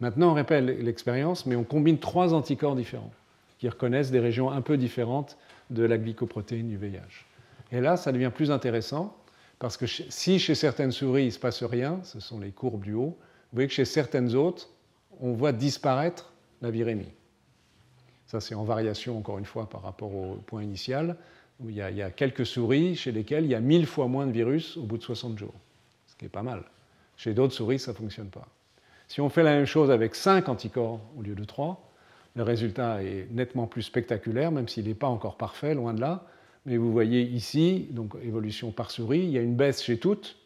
Maintenant, on répète l'expérience, mais on combine trois anticorps différents qui reconnaissent des régions un peu différentes de la glycoprotéine du VIH. Et là, ça devient plus intéressant parce que si chez certaines souris, il ne se passe rien, ce sont les courbes du haut, vous voyez que chez certaines autres, on voit disparaître la virémie. Ça, c'est en variation, encore une fois, par rapport au point initial, où il y, a, quelques souris chez lesquelles il y a mille fois moins de virus au bout de 60 jours, ce qui est pas mal. Chez d'autres souris, ça ne fonctionne pas. Si on fait la même chose avec 5 anticorps au lieu de 3, le résultat est nettement plus spectaculaire, même s'il n'est pas encore parfait, loin de là. Mais vous voyez ici, donc évolution par souris, il y a une baisse chez toutes,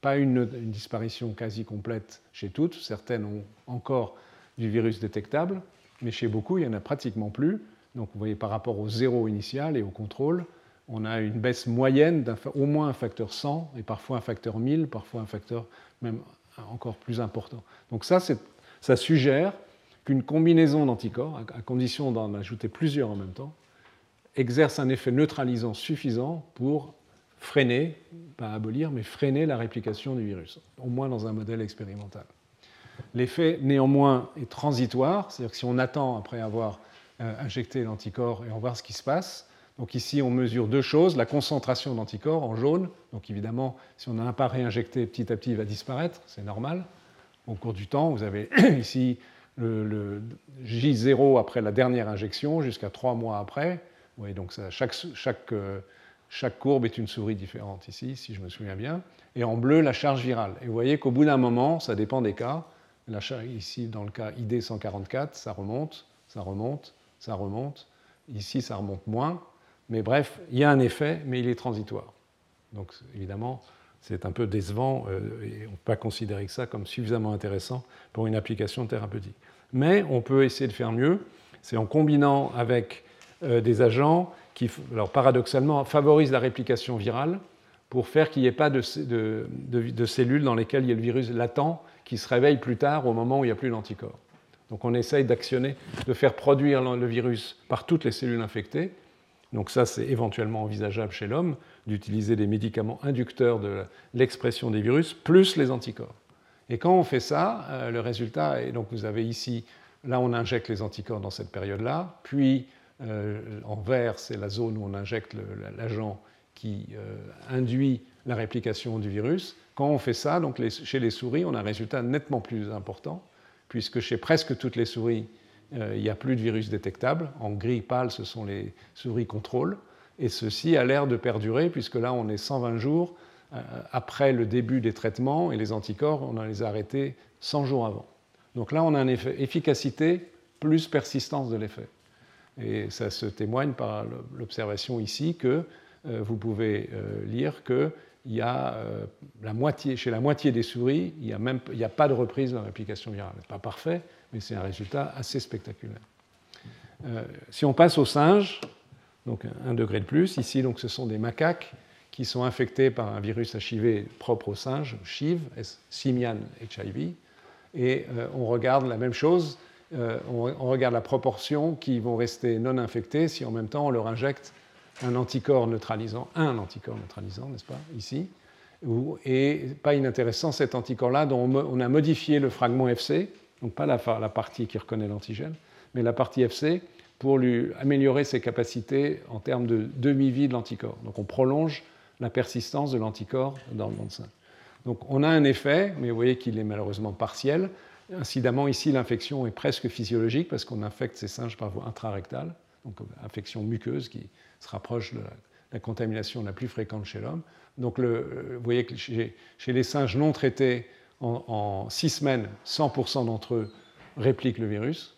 pas une, disparition quasi complète chez toutes. Certaines ont encore du virus détectable, mais chez beaucoup, il n'y en a pratiquement plus. Donc vous voyez par rapport au zéro initial et au contrôle, on a une baisse moyenne d'au moins un facteur 100 et parfois un facteur 1000, parfois un facteur même encore plus important. Donc ça, ça suggère qu'une combinaison d'anticorps, à condition d'en ajouter plusieurs en même temps, exerce un effet neutralisant suffisant pour freiner, pas abolir, mais freiner la réplication du virus, au moins dans un modèle expérimental. L'effet, néanmoins, est transitoire, c'est-à-dire que si on attend après avoir euh, injecté l'anticorps et on voit ce qui se passe, donc ici on mesure deux choses, la concentration d'anticorps en jaune, donc évidemment si on n'a pas réinjecté petit à petit il va disparaître, c'est normal. Au cours du temps, vous avez ici le, J0 après la dernière injection jusqu'à trois mois après. Donc euh, chaque, courbe est une souris différente ici, si je me souviens bien. Et en bleu, la charge virale. Et vous voyez qu'au bout d'un moment, ça dépend des cas. Ici, dans le cas ID 144, ça remonte, ça remonte, ça remonte. Ici, ça remonte moins. Mais bref, il y a un effet, mais il est transitoire. Donc évidemment, c'est un peu décevant euh, et on ne peut pas considérer que ça comme suffisamment intéressant pour une application thérapeutique. Mais on peut essayer de faire mieux, c'est en combinant avec des agents qui, alors paradoxalement, favorisent la réplication virale pour faire qu'il n'y ait pas de, de, cellules dans lesquelles il y a le virus latent qui se réveille plus tard au moment où il n'y a plus l'anticorps. Donc on essaye d'actionner, de faire produire le virus par toutes les cellules infectées donc ça, c'est éventuellement envisageable chez l'homme d'utiliser des médicaments inducteurs de l'expression des virus plus les anticorps. Et quand on fait ça, euh, le résultat est donc vous avez ici, là on injecte les anticorps dans cette période-là, puis euh, en vert c'est la zone où on injecte l'agent qui euh, induit la réplication du virus. Quand on fait ça, donc chez les souris, on a un résultat nettement plus important, puisque chez presque toutes les souris, euh, il n'y a plus de virus détectable. En gris pâle, ce sont les souris contrôle. Et ceci a l'air de perdurer, puisque là, on est 120 jours euh, après le début des traitements, et les anticorps, on a les arrêtés 100 jours avant. Donc là, on a une efficacité plus persistance de l'effet. Et ça se témoigne par l'observation ici que euh, vous pouvez lire que il y a la moitié, chez la moitié des souris, il n'y a, a pas de reprise de la réplication virale. Pas parfait, mais c'est un résultat assez spectaculaire. si on passe aux singes, donc un degré de plus, ici donc, ce sont des macaques qui sont infectés par un virus HIV propre aux singes, HIV, Simian HIV, et on regarde la même chose euh, on, regarde la proportion qui vont rester non infectés si en même temps on leur injecte un anticorps neutralisant, un anticorps neutralisant, n'est-ce pas, ici. Et pas inintéressant, cet anticorps-là, dont on a modifié le fragment FC, donc pas la, partie qui reconnaît l'antigène, mais la partie FC pour lui améliorer ses capacités en termes de demi-vie de l'anticorps. Donc on prolonge la persistance de l'anticorps dans le monde sain. Donc on a un effet, mais vous voyez qu'il est malheureusement partiel, Incidemment, ici, l'infection est presque physiologique parce qu'on infecte ces singes par voie intrarectale, donc infection muqueuse qui se rapproche de la, contamination la plus fréquente chez l'homme. Donc, le, vous voyez que chez, les singes non traités, en, six semaines, 100% d'entre eux répliquent le virus.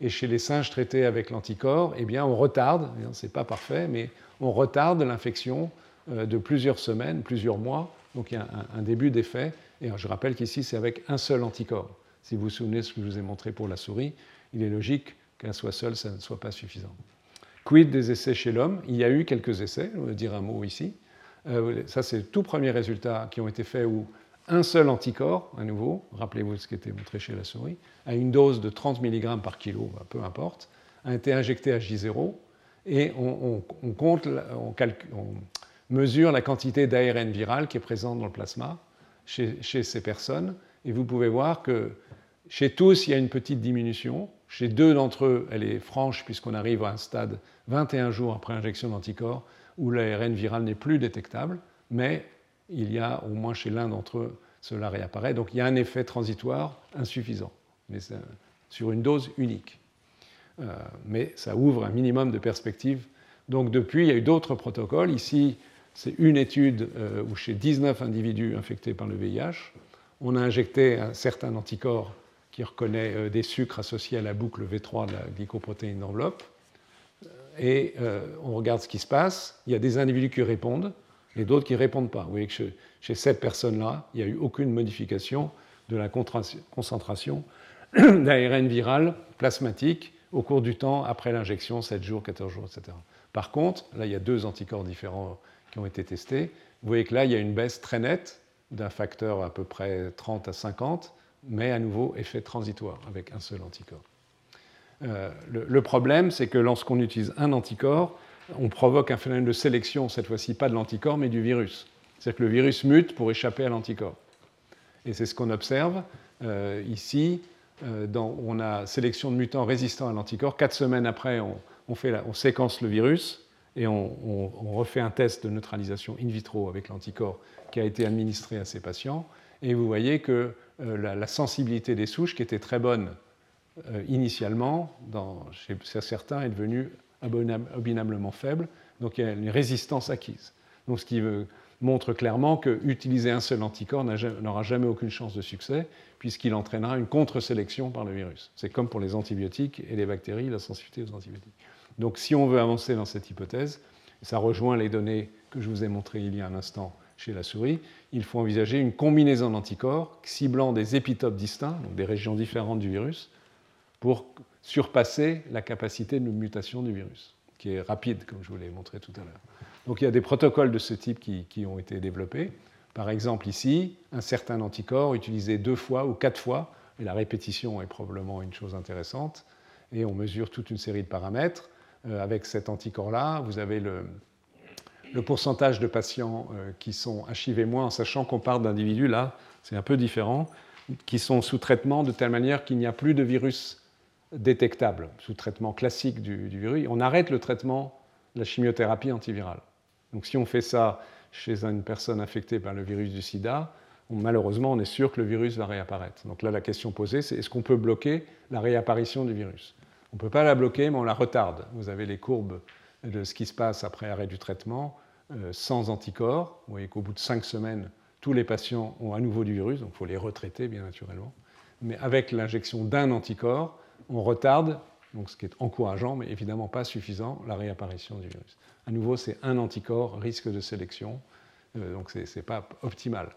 Et chez les singes traités avec l'anticorps, eh bien, on retarde, ce n'est pas parfait, mais on retarde l'infection euh, de plusieurs semaines, plusieurs mois. Donc il y a un début d'effet. Et je rappelle qu'ici, c'est avec un seul anticorps. Si vous vous souvenez de ce que je vous ai montré pour la souris, il est logique qu'un soit seul, ça ne soit pas suffisant. Quid des essais chez l'homme? Il y a eu quelques essais, je vais dire un mot ici. Euh, ça, c'est le tout premier résultat qui ont été faits où un seul anticorps, à nouveau, rappelez-vous ce qui était montré chez la souris, à une dose de 30 mg par kilo, bah, peu importe, a été injecté à J0 et on, on, mesure la quantité d'ARN viral qui est présente dans le plasma chez, ces personnes. Et vous pouvez voir que chez tous, il y a une petite diminution. Chez deux d'entre eux, elle est franche puisqu'on arrive à un stade 21 jours après injection d'anticorps où l'ARN viral n'est plus détectable, mais il y a au moins chez l'un d'entre eux, cela réapparaît. Donc il y a un effet transitoire insuffisant, mais sur une dose unique. Euh, mais ça ouvre un minimum de perspectives. Donc depuis, il y a eu d'autres protocoles. Ici, c'est une étude euh, où chez 19 individus infectés par le VIH, on a injecté un certain anticorps qui reconnaît euh, des sucres associés à la boucle V3 de la glycoprotéine d'enveloppe. Et euh, on regarde ce qui se passe. Il y a des individus qui répondent et d'autres qui ne répondent pas. Vous voyez que chez, cette personne-là, il n'y a eu aucune modification de la concentration d'ARN viral plasmatique au cours du temps après l'injection, 7 jours, 14 jours, etc. Par contre, là, il y a deux anticorps différents qui ont été testés. Vous voyez que là, il y a une baisse très nette d'un facteur à peu près 30 à 50 mais à nouveau effet transitoire avec un seul anticorps. Euh, le, problème, c'est que lorsqu'on utilise un anticorps, on provoque un phénomène de sélection, cette fois-ci pas de l'anticorps, mais du virus. C'est-à-dire que le virus mute pour échapper à l'anticorps. Et c'est ce qu'on observe euh, ici. Euh, on a sélection de mutants résistants à l'anticorps. Quatre semaines après, on, séquence le virus et on, refait un test de neutralisation in vitro avec l'anticorps qui a été administré à ces patients. Et vous voyez que euh, la, sensibilité des souches, qui était très bonne euh, initialement, chez, certains, est devenue abominablement faible. Donc il y a une résistance acquise. Donc ce qui montre clairement qu'utiliser un seul anticorps n'aura jamais aucune chance de succès, puisqu'il entraînera une contre-sélection par le virus. C'est comme pour les antibiotiques et les bactéries, la sensibilité aux antibiotiques. Donc si on veut avancer dans cette hypothèse, ça rejoint les données que je vous ai montrées il y a un instant chez la souris, il faut envisager une combinaison d'anticorps ciblant des épitopes distincts, donc des régions différentes du virus, pour surpasser la capacité de mutation du virus, qui est rapide, comme je vous l'ai montré tout à l'heure. Donc il y a des protocoles de ce type qui, ont été développés. Par exemple, ici, un certain anticorps utilisé deux fois ou quatre fois, et la répétition est probablement une chose intéressante, et on mesure toute une série de paramètres. Euh, avec cet anticorps-là, vous avez le, le pourcentage de patients euh, qui sont HIV-, en sachant qu'on parle d'individus, là, c'est un peu différent, qui sont sous traitement de telle manière qu'il n'y a plus de virus détectable, sous traitement classique du, virus. On arrête le traitement, la chimiothérapie antivirale. Donc si on fait ça chez une personne infectée par le virus du sida, malheureusement, on est sûr que le virus va réapparaître. Donc là, la question posée, c'est est-ce qu'on peut bloquer la réapparition du virus? On ne peut pas la bloquer, mais on la retarde. Vous avez les courbes de ce qui se passe après arrêt du traitement sans anticorps. Vous voyez qu'au bout de cinq semaines, tous les patients ont à nouveau du virus, donc il faut les retraiter bien naturellement. Mais avec l'injection d'un anticorps, on retarde, donc ce qui est encourageant, mais évidemment pas suffisant, la réapparition du virus. À nouveau, c'est un anticorps, risque de sélection. donc ce n'est pas optimal.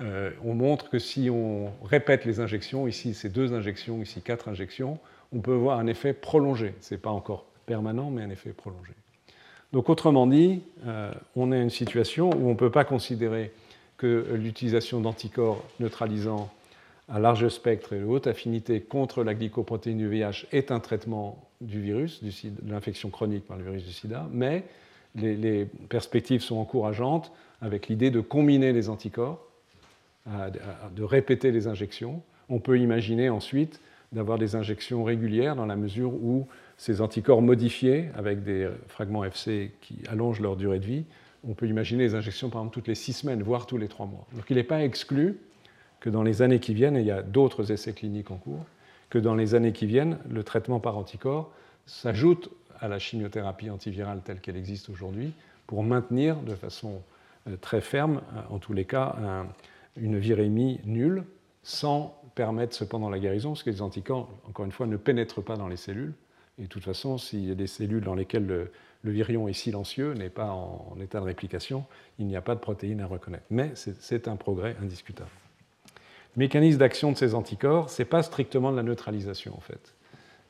on montre que si on répète les injections, ici c'est deux injections, ici quatre injections, on peut voir un effet prolongé. Ce n'est pas encore permanent, mais un effet prolongé. Donc autrement dit, on est une situation où on ne peut pas considérer que l'utilisation d'anticorps neutralisants à large spectre et de haute affinité contre la glycoprotéine du VIH est un traitement du virus, de l'infection chronique par le virus du sida, mais les, perspectives sont encourageantes avec l'idée de combiner les anticorps, de répéter les injections. On peut imaginer ensuite d'avoir des injections régulières dans la mesure où ces anticorps modifiés avec des fragments FC qui allongent leur durée de vie, on peut imaginer les injections par exemple toutes les six semaines, voire tous les trois mois. Donc il n'est pas exclu que dans les années qui viennent, et il y a d'autres essais cliniques en cours, que dans les années qui viennent, le traitement par anticorps s'ajoute à la chimiothérapie antivirale telle qu'elle existe aujourd'hui pour maintenir de façon euh, très ferme, euh, en tous les cas, une virémie nulle, sans permettre cependant la guérison, parce que les anticorps, encore une fois, ne pénètrent pas dans les cellules. Et de toute façon, s'il y a des cellules dans lesquelles le, virion est silencieux, n'est pas en, état de réplication, il n'y a pas de protéines à reconnaître. Mais c'est un progrès indiscutable. Le mécanisme d'action de ces anticorps, ce n'est pas strictement de la neutralisation en fait.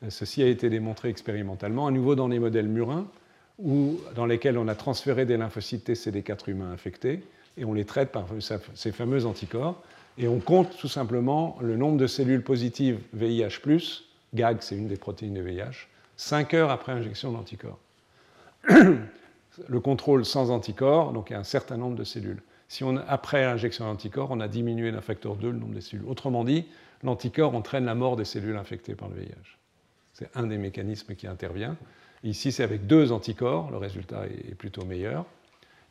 Ceci a été démontré expérimentalement, à nouveau dans les modèles murins, où, dans lesquels on a transféré des lymphocytes TCD4 humains infectés, et on les traite par ces fameux anticorps, et on compte tout simplement le nombre de cellules positives VIH, GAG, c'est une des protéines de VIH, 5 heures après injection d'anticorps. le contrôle sans anticorps, donc il y a un certain nombre de cellules. Si on, après l'injection d'anticorps, on a diminué d'un facteur 2 le nombre des cellules. Autrement dit, l'anticorps entraîne la mort des cellules infectées par le VIH. C'est un des mécanismes qui intervient. Ici, c'est avec deux anticorps, le résultat est plutôt meilleur.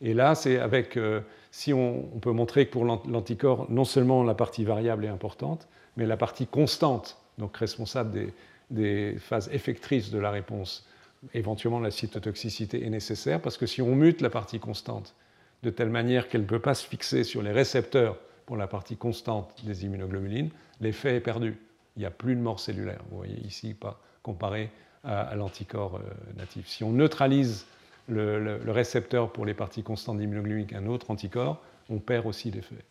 Et là, c'est avec, euh, si on, peut montrer que pour l'anticorps, non seulement la partie variable est importante, mais la partie constante, donc responsable des, des phases effectrices de la réponse, éventuellement la cytotoxicité est nécessaire, parce que si on mute la partie constante de telle manière qu'elle ne peut pas se fixer sur les récepteurs pour la partie constante des immunoglobulines, l'effet est perdu. Il n'y a plus de mort cellulaire. Vous voyez ici, pas comparé à, l'anticorps euh, natif. Si on neutralise le, récepteur pour les parties constantes d'immunoglobulines un autre anticorps, on perd aussi l'effet.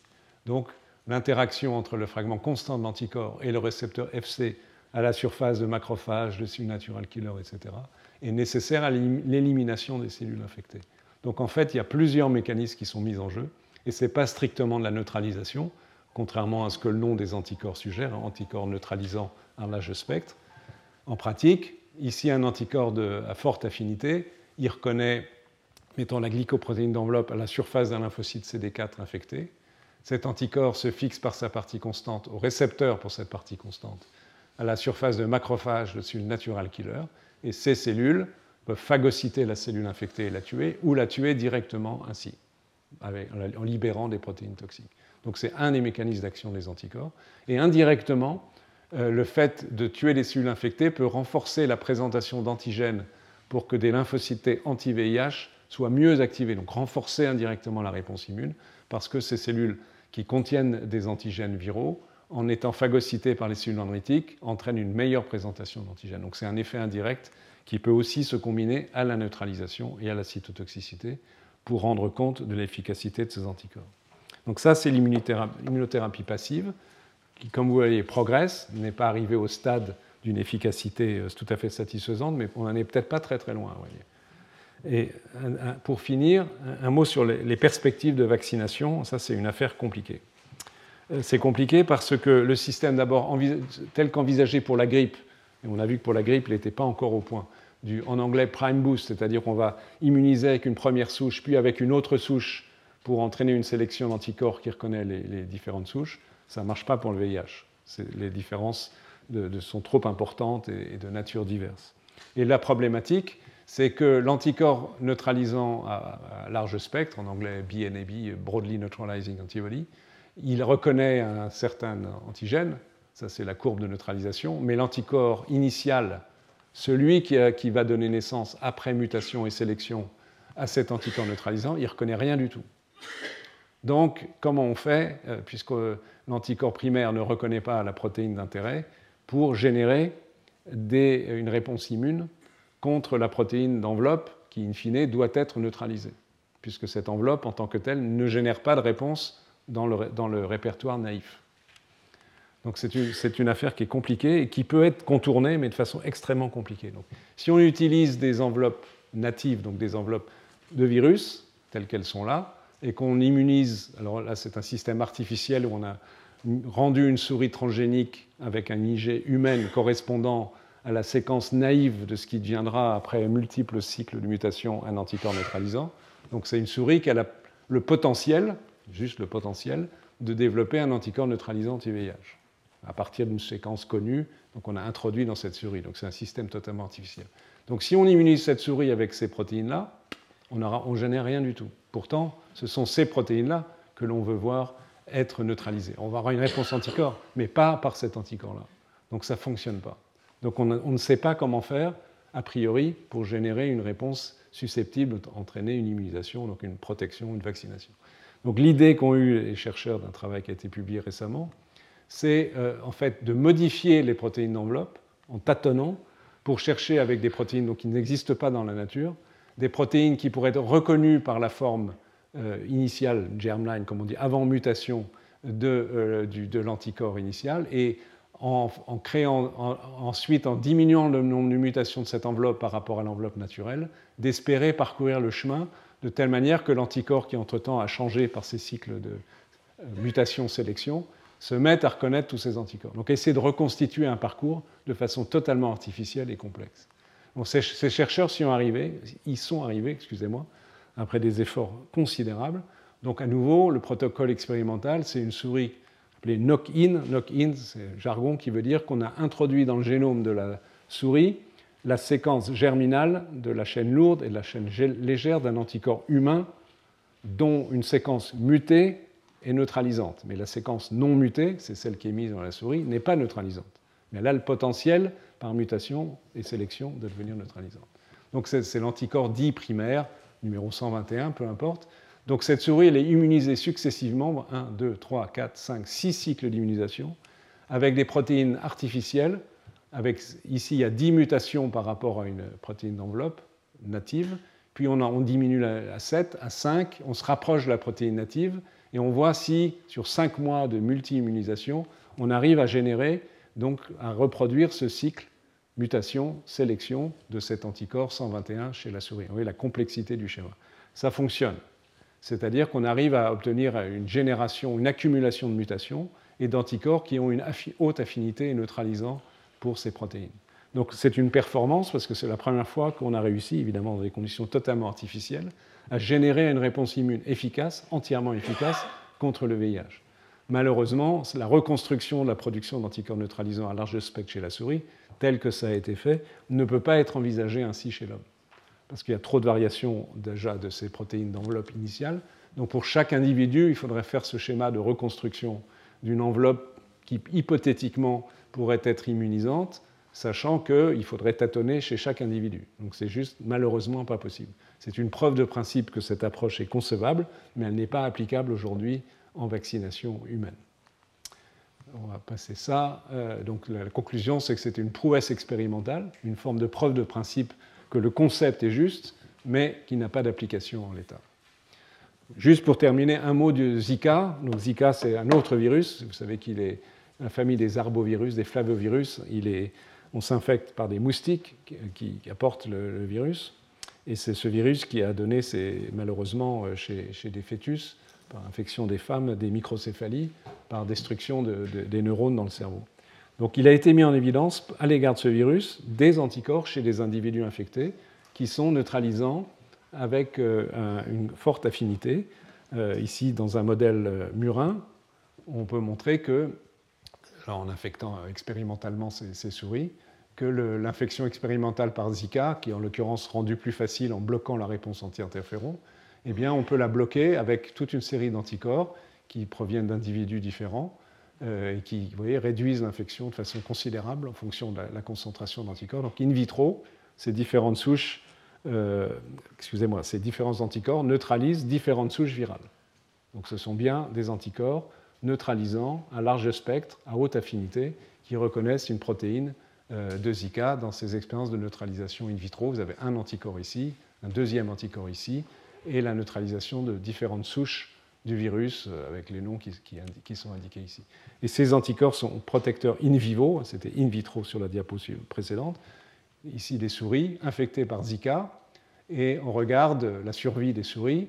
Donc, l'interaction entre le fragment constant de l'anticorps et le récepteur FC à la surface de macrophages, de cellules natural killer, etc., est nécessaire à l'élimination des cellules infectées. Donc en fait, il y a plusieurs mécanismes qui sont mis en jeu, et ce n'est pas strictement de la neutralisation, contrairement à ce que le nom des anticorps suggère, anticorps neutralisant un large spectre. En pratique, ici un anticorps à forte affinité, il reconnaît, mettons la glycoprotéine d'enveloppe à la surface d'un lymphocyte CD4 infecté. Cet anticorps se fixe par sa partie constante au récepteur pour cette partie constante, à la surface de macrophages de cellules natural killer, et ces cellules peuvent phagocyter la cellule infectée et la tuer, ou la tuer directement ainsi, en libérant des protéines toxiques. Donc c'est un des mécanismes d'action des anticorps. Et indirectement, euh, le fait de tuer les cellules infectées peut renforcer la présentation d'antigènes pour que des lymphocytes anti-VIH soient mieux activés, donc renforcer indirectement la réponse immune, parce que ces cellules qui contiennent des antigènes viraux, en étant phagocytées par les cellules dendritiques, entraînent une meilleure présentation d'antigènes. Donc c'est un effet indirect qui peut aussi se combiner à la neutralisation et à la cytotoxicité pour rendre compte de l'efficacité de ces anticorps. Donc ça, c'est l'immunothérapie passive, qui, comme vous voyez, progresse, n'est pas arrivée au stade d'une efficacité euh, tout à fait satisfaisante, mais on n'en est peut-être pas très très loin. Et pour finir, un mot sur les perspectives de vaccination. Ça, c'est une affaire compliquée. Euh, c'est compliqué parce que le système, d'abord, tel qu'envisagé pour la grippe, et on a vu que pour la grippe, il n'était pas encore au point. Du, en anglais, prime boost, c'est-à-dire qu'on va immuniser avec une première souche, puis avec une autre souche pour entraîner une sélection d'anticorps qui reconnaît les, différentes souches. Ça ne marche pas pour le VIH. Les différences sont trop importantes et, de nature diverse. Et la problématique, c'est que l'anticorps neutralisant à, large spectre, en anglais BNAB, Broadly Neutralizing Antibody, il reconnaît un certain antigène, ça c'est la courbe de neutralisation, mais l'anticorps initial, celui qui, va donner naissance après mutation et sélection à cet anticorps neutralisant, il ne reconnaît rien du tout. Donc, comment on fait, euh, puisque l'anticorps primaire ne reconnaît pas la protéine d'intérêt, pour générer une réponse immune contre la protéine d'enveloppe qui, in fine, doit être neutralisée puisque cette enveloppe en tant que telle ne génère pas de réponse dans le, répertoire naïf. Donc c'est une, une, affaire qui est compliquée et qui peut être contournée, mais de façon extrêmement compliquée. Donc, si on utilise des enveloppes natives, donc des enveloppes de virus, telles qu'elles sont là, et qu'on immunise, alors là c'est un système artificiel où on a rendu une souris transgénique avec un IG humaine correspondant à la séquence naïve de ce qui deviendra après multiples cycles de mutation un anticorps neutralisant. Donc c'est une souris qui a le potentiel, juste le potentiel, de développer un anticorps neutralisant anti-VIH à partir d'une séquence connue, donc on a introduit dans cette souris. Donc c'est un système totalement artificiel. Donc si on immunise cette souris avec ces protéines-là, on ne génère rien du tout. Pourtant, ce sont ces protéines-là que l'on veut voir être neutralisées. On va avoir une réponse anticorps, mais pas par cet anticorps-là. Donc ça ne fonctionne pas. Donc on, on, ne sait pas comment faire, a priori, pour générer une réponse susceptible d'entraîner une immunisation, donc une protection, une vaccination. Donc l'idée qu'ont eu les chercheurs d'un travail qui a été publié récemment, c'est euh, en fait de modifier les protéines d'enveloppe en tâtonnant pour chercher avec des protéines qui n'existent pas dans la nature, des protéines qui pourraient être reconnues par la forme euh, initiale, germline, comme on dit, avant mutation de, euh, de l'anticorps initial, et en, créant ensuite, en diminuant le nombre de mutations de cette enveloppe par rapport à l'enveloppe naturelle, d'espérer parcourir le chemin de telle manière que l'anticorps qui entre-temps a changé par ces cycles de mutation-sélection se mettent à reconnaître tous ces anticorps. Donc essayer de reconstituer un parcours de façon totalement artificielle et complexe. ces, chercheurs y sont arrivés, ils sont arrivés, excusez-moi, après des efforts considérables. Donc à nouveau, le protocole expérimental, c'est une souris appelée knock-in. Knock-in, c'est jargon qui veut dire qu'on a introduit dans le génome de la souris la séquence germinale de la chaîne lourde et de la chaîne légère d'un anticorps humain dont une séquence mutée est neutralisante. Mais la séquence non mutée, c'est celle qui est mise dans la souris, n'est pas neutralisante. Mais elle a le potentiel, par mutation et sélection, de devenir neutralisante. Donc c'est l'anticorps dit primaire, numéro 121, peu importe. Donc cette souris, elle est immunisée successivement, 1, 2, 3, 4, 5, 6 cycles d'immunisation, avec des protéines artificielles. Avec, ici, il y a 10 mutations par rapport à une protéine d'enveloppe native. Puis on, diminue à 7, à 5, on se rapproche de la protéine native, et on voit si, sur cinq mois de multi-immunisation, on arrive à générer, donc à reproduire ce cycle mutation, sélection de cet anticorps 121 chez la souris. Vous voyez la complexité du schéma. Ça fonctionne. C'est-à-dire qu'on arrive à obtenir une génération, une accumulation de mutations et d'anticorps qui ont une haute affinité et neutralisant ces protéines. Donc c'est une performance parce que c'est la première fois qu'on a réussi, évidemment dans des conditions totalement artificielles, à générer une réponse immune efficace, entièrement efficace, contre le VIH. Malheureusement, la reconstruction de la production d'anticorps neutralisants à large spectre chez la souris, tel que ça a été fait, ne peut pas être envisagé ainsi chez l'homme. Parce qu'il y a trop de variations déjà de ces protéines d'enveloppe initiale. Donc pour chaque individu, il faudrait faire ce schéma de reconstruction d'une enveloppe qui hypothétiquement pourrait être immunisante, sachant qu'il faudrait tâtonner chez chaque individu. Donc c'est juste malheureusement pas possible. C'est une preuve de principe que cette approche est concevable, mais elle n'est pas applicable aujourd'hui en vaccination humaine. On va passer ça. Euh, donc la conclusion, c'est que c'est une prouesse expérimentale, une forme de preuve de principe que le concept est juste, mais qui n'a pas d'application en l'état. Juste pour terminer, un mot du Zika. Donc Zika, c'est un autre virus. Vous savez qu'il est la famille des arbovirus, des flavovirus. On s'infecte par des moustiques qui, apportent le virus. Et c'est ce virus qui a donné, malheureusement, euh, chez, des fœtus, par infection des femmes, des microcéphalies, par destruction des neurones dans le cerveau. Donc il a été mis en évidence, à l'égard de ce virus, des anticorps chez des individus infectés qui sont neutralisants avec euh, une forte affinité. Euh, ici, dans un modèle murin, on peut montrer que, en infectant expérimentalement ces souris, que l'infection expérimentale par Zika, qui est en l'occurrence rendue plus facile en bloquant la réponse anti-interféron, eh bien, on peut la bloquer avec toute une série d'anticorps qui proviennent d'individus différents euh, et qui réduisent l'infection de façon considérable en fonction de la, concentration d'anticorps. Donc, in vitro, ces différentes souches, euh, excusez-moi, ces différents anticorps neutralisent différentes souches virales. Donc, ce sont bien des anticorps neutralisants à large spectre, à haute affinité, qui reconnaissent une protéine euh, de Zika dans ces expériences de neutralisation in vitro. Vous avez un anticorps ici, un deuxième anticorps ici, et la neutralisation de différentes souches du virus euh, avec les noms qui, sont indiqués ici. Et ces anticorps sont protecteurs in vivo, c'était in vitro sur la diapositive précédente, ici des souris infectées par Zika, et on regarde la survie des souris.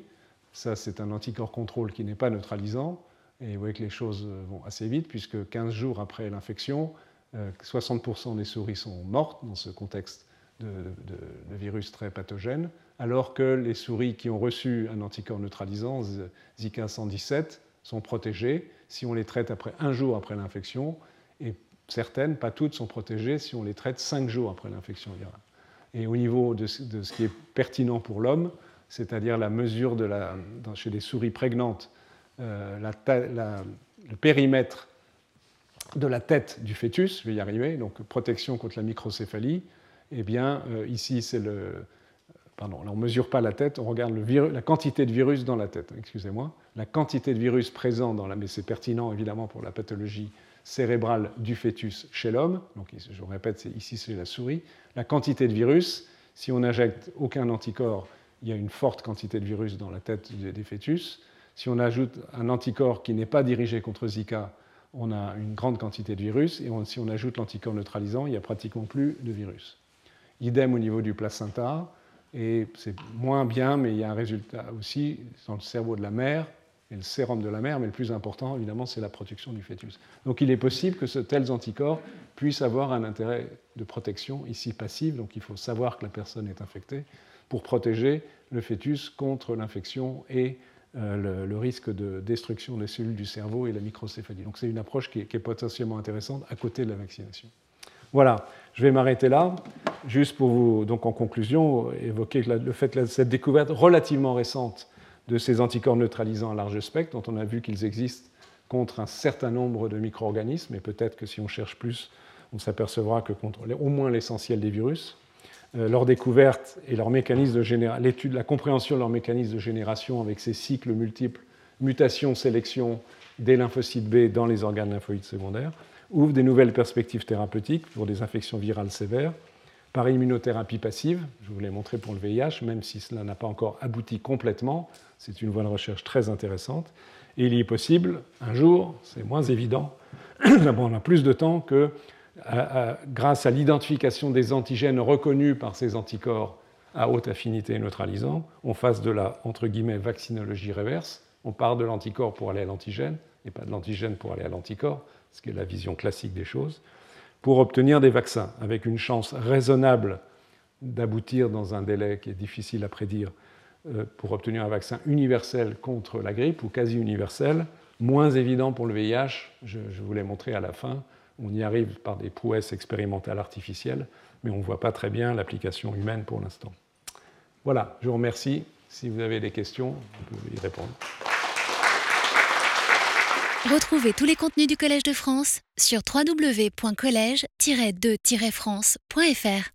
Ça, c'est un anticorps contrôle qui n'est pas neutralisant, et vous voyez que les choses vont assez vite, puisque 15 jours après l'infection, 60% euh, des souris sont mortes dans ce contexte de, virus très pathogène, alors que les souris qui ont reçu un anticorps neutralisant, Zika 117, sont protégées si on les traite après un jour après l'infection, et certaines, pas toutes, sont protégées si on les traite cinq jours après l'infection virale. Et au niveau de, ce qui est pertinent pour l'homme, c'est-à-dire la mesure chez les souris prégnantes, euh, le périmètre de la tête du fœtus, je vais y arriver, donc protection contre la microcéphalie, eh bien, euh, ici, c'est le. Pardon, on ne mesure pas la tête, on regarde la quantité de virus dans la tête, excusez-moi. La quantité de virus présent dans la. Mais c'est pertinent, évidemment, pour la pathologie cérébrale du fœtus chez l'homme. Donc, je vous répète, ici, c'est la souris. La quantité de virus, si on n'injecte aucun anticorps, il y a une forte quantité de virus dans la tête des fœtus. Si on ajoute un anticorps qui n'est pas dirigé contre Zika, on a une grande quantité de virus, et si on ajoute l'anticorps neutralisant, il n'y a pratiquement plus de virus. Idem au niveau du placenta, et c'est moins bien, mais il y a un résultat aussi dans le cerveau de la mère et le sérum de la mère, mais le plus important, évidemment, c'est la protection du fœtus. Donc il est possible que ce, tels anticorps puissent avoir un intérêt de protection, ici passif, donc il faut savoir que la personne est infectée, pour protéger le fœtus contre l'infection et euh, le, risque de destruction des cellules du cerveau et la microcéphalie. Donc c'est une approche qui est, potentiellement intéressante à côté de la vaccination. Voilà, je vais m'arrêter là, juste pour vous, donc en conclusion, évoquer le fait que cette découverte relativement récente de ces anticorps neutralisants à large spectre, dont on a vu qu'ils existent contre un certain nombre de micro-organismes, et peut-être que si on cherche plus, on s'apercevra que contre au moins l'essentiel des virus, leur découverte et leur mécanisme de l'étude, la compréhension de leur mécanisme de génération avec ces cycles multiples, mutation, sélection des lymphocytes B dans les organes lymphoïdes secondaires, ouvre des nouvelles perspectives thérapeutiques pour des infections virales sévères par immunothérapie passive. Je vous l'ai montré pour le VIH, même si cela n'a pas encore abouti complètement. C'est une voie de recherche très intéressante. Et il y est possible, un jour, c'est moins évident, on a plus de temps que grâce à l'identification des antigènes reconnus par ces anticorps à haute affinité neutralisant, on fasse de la entre guillemets vaccinologie réverse. On part de l'anticorps pour aller à l'antigène et pas de l'antigène pour aller à l'anticorps, ce qui est la vision classique des choses, pour obtenir des vaccins avec une chance raisonnable d'aboutir dans un délai qui est difficile à prédire euh, pour obtenir un vaccin universel contre la grippe ou quasi universel, moins évident pour le VIH, je, je vous l'ai montré à la fin, on y arrive par des prouesses expérimentales artificielles, mais on ne voit pas très bien l'application humaine pour l'instant. Voilà, je vous remercie. Si vous avez des questions, vous pouvez y répondre. Retrouvez tous les contenus du Collège de France sur www.colège-2-france.fr.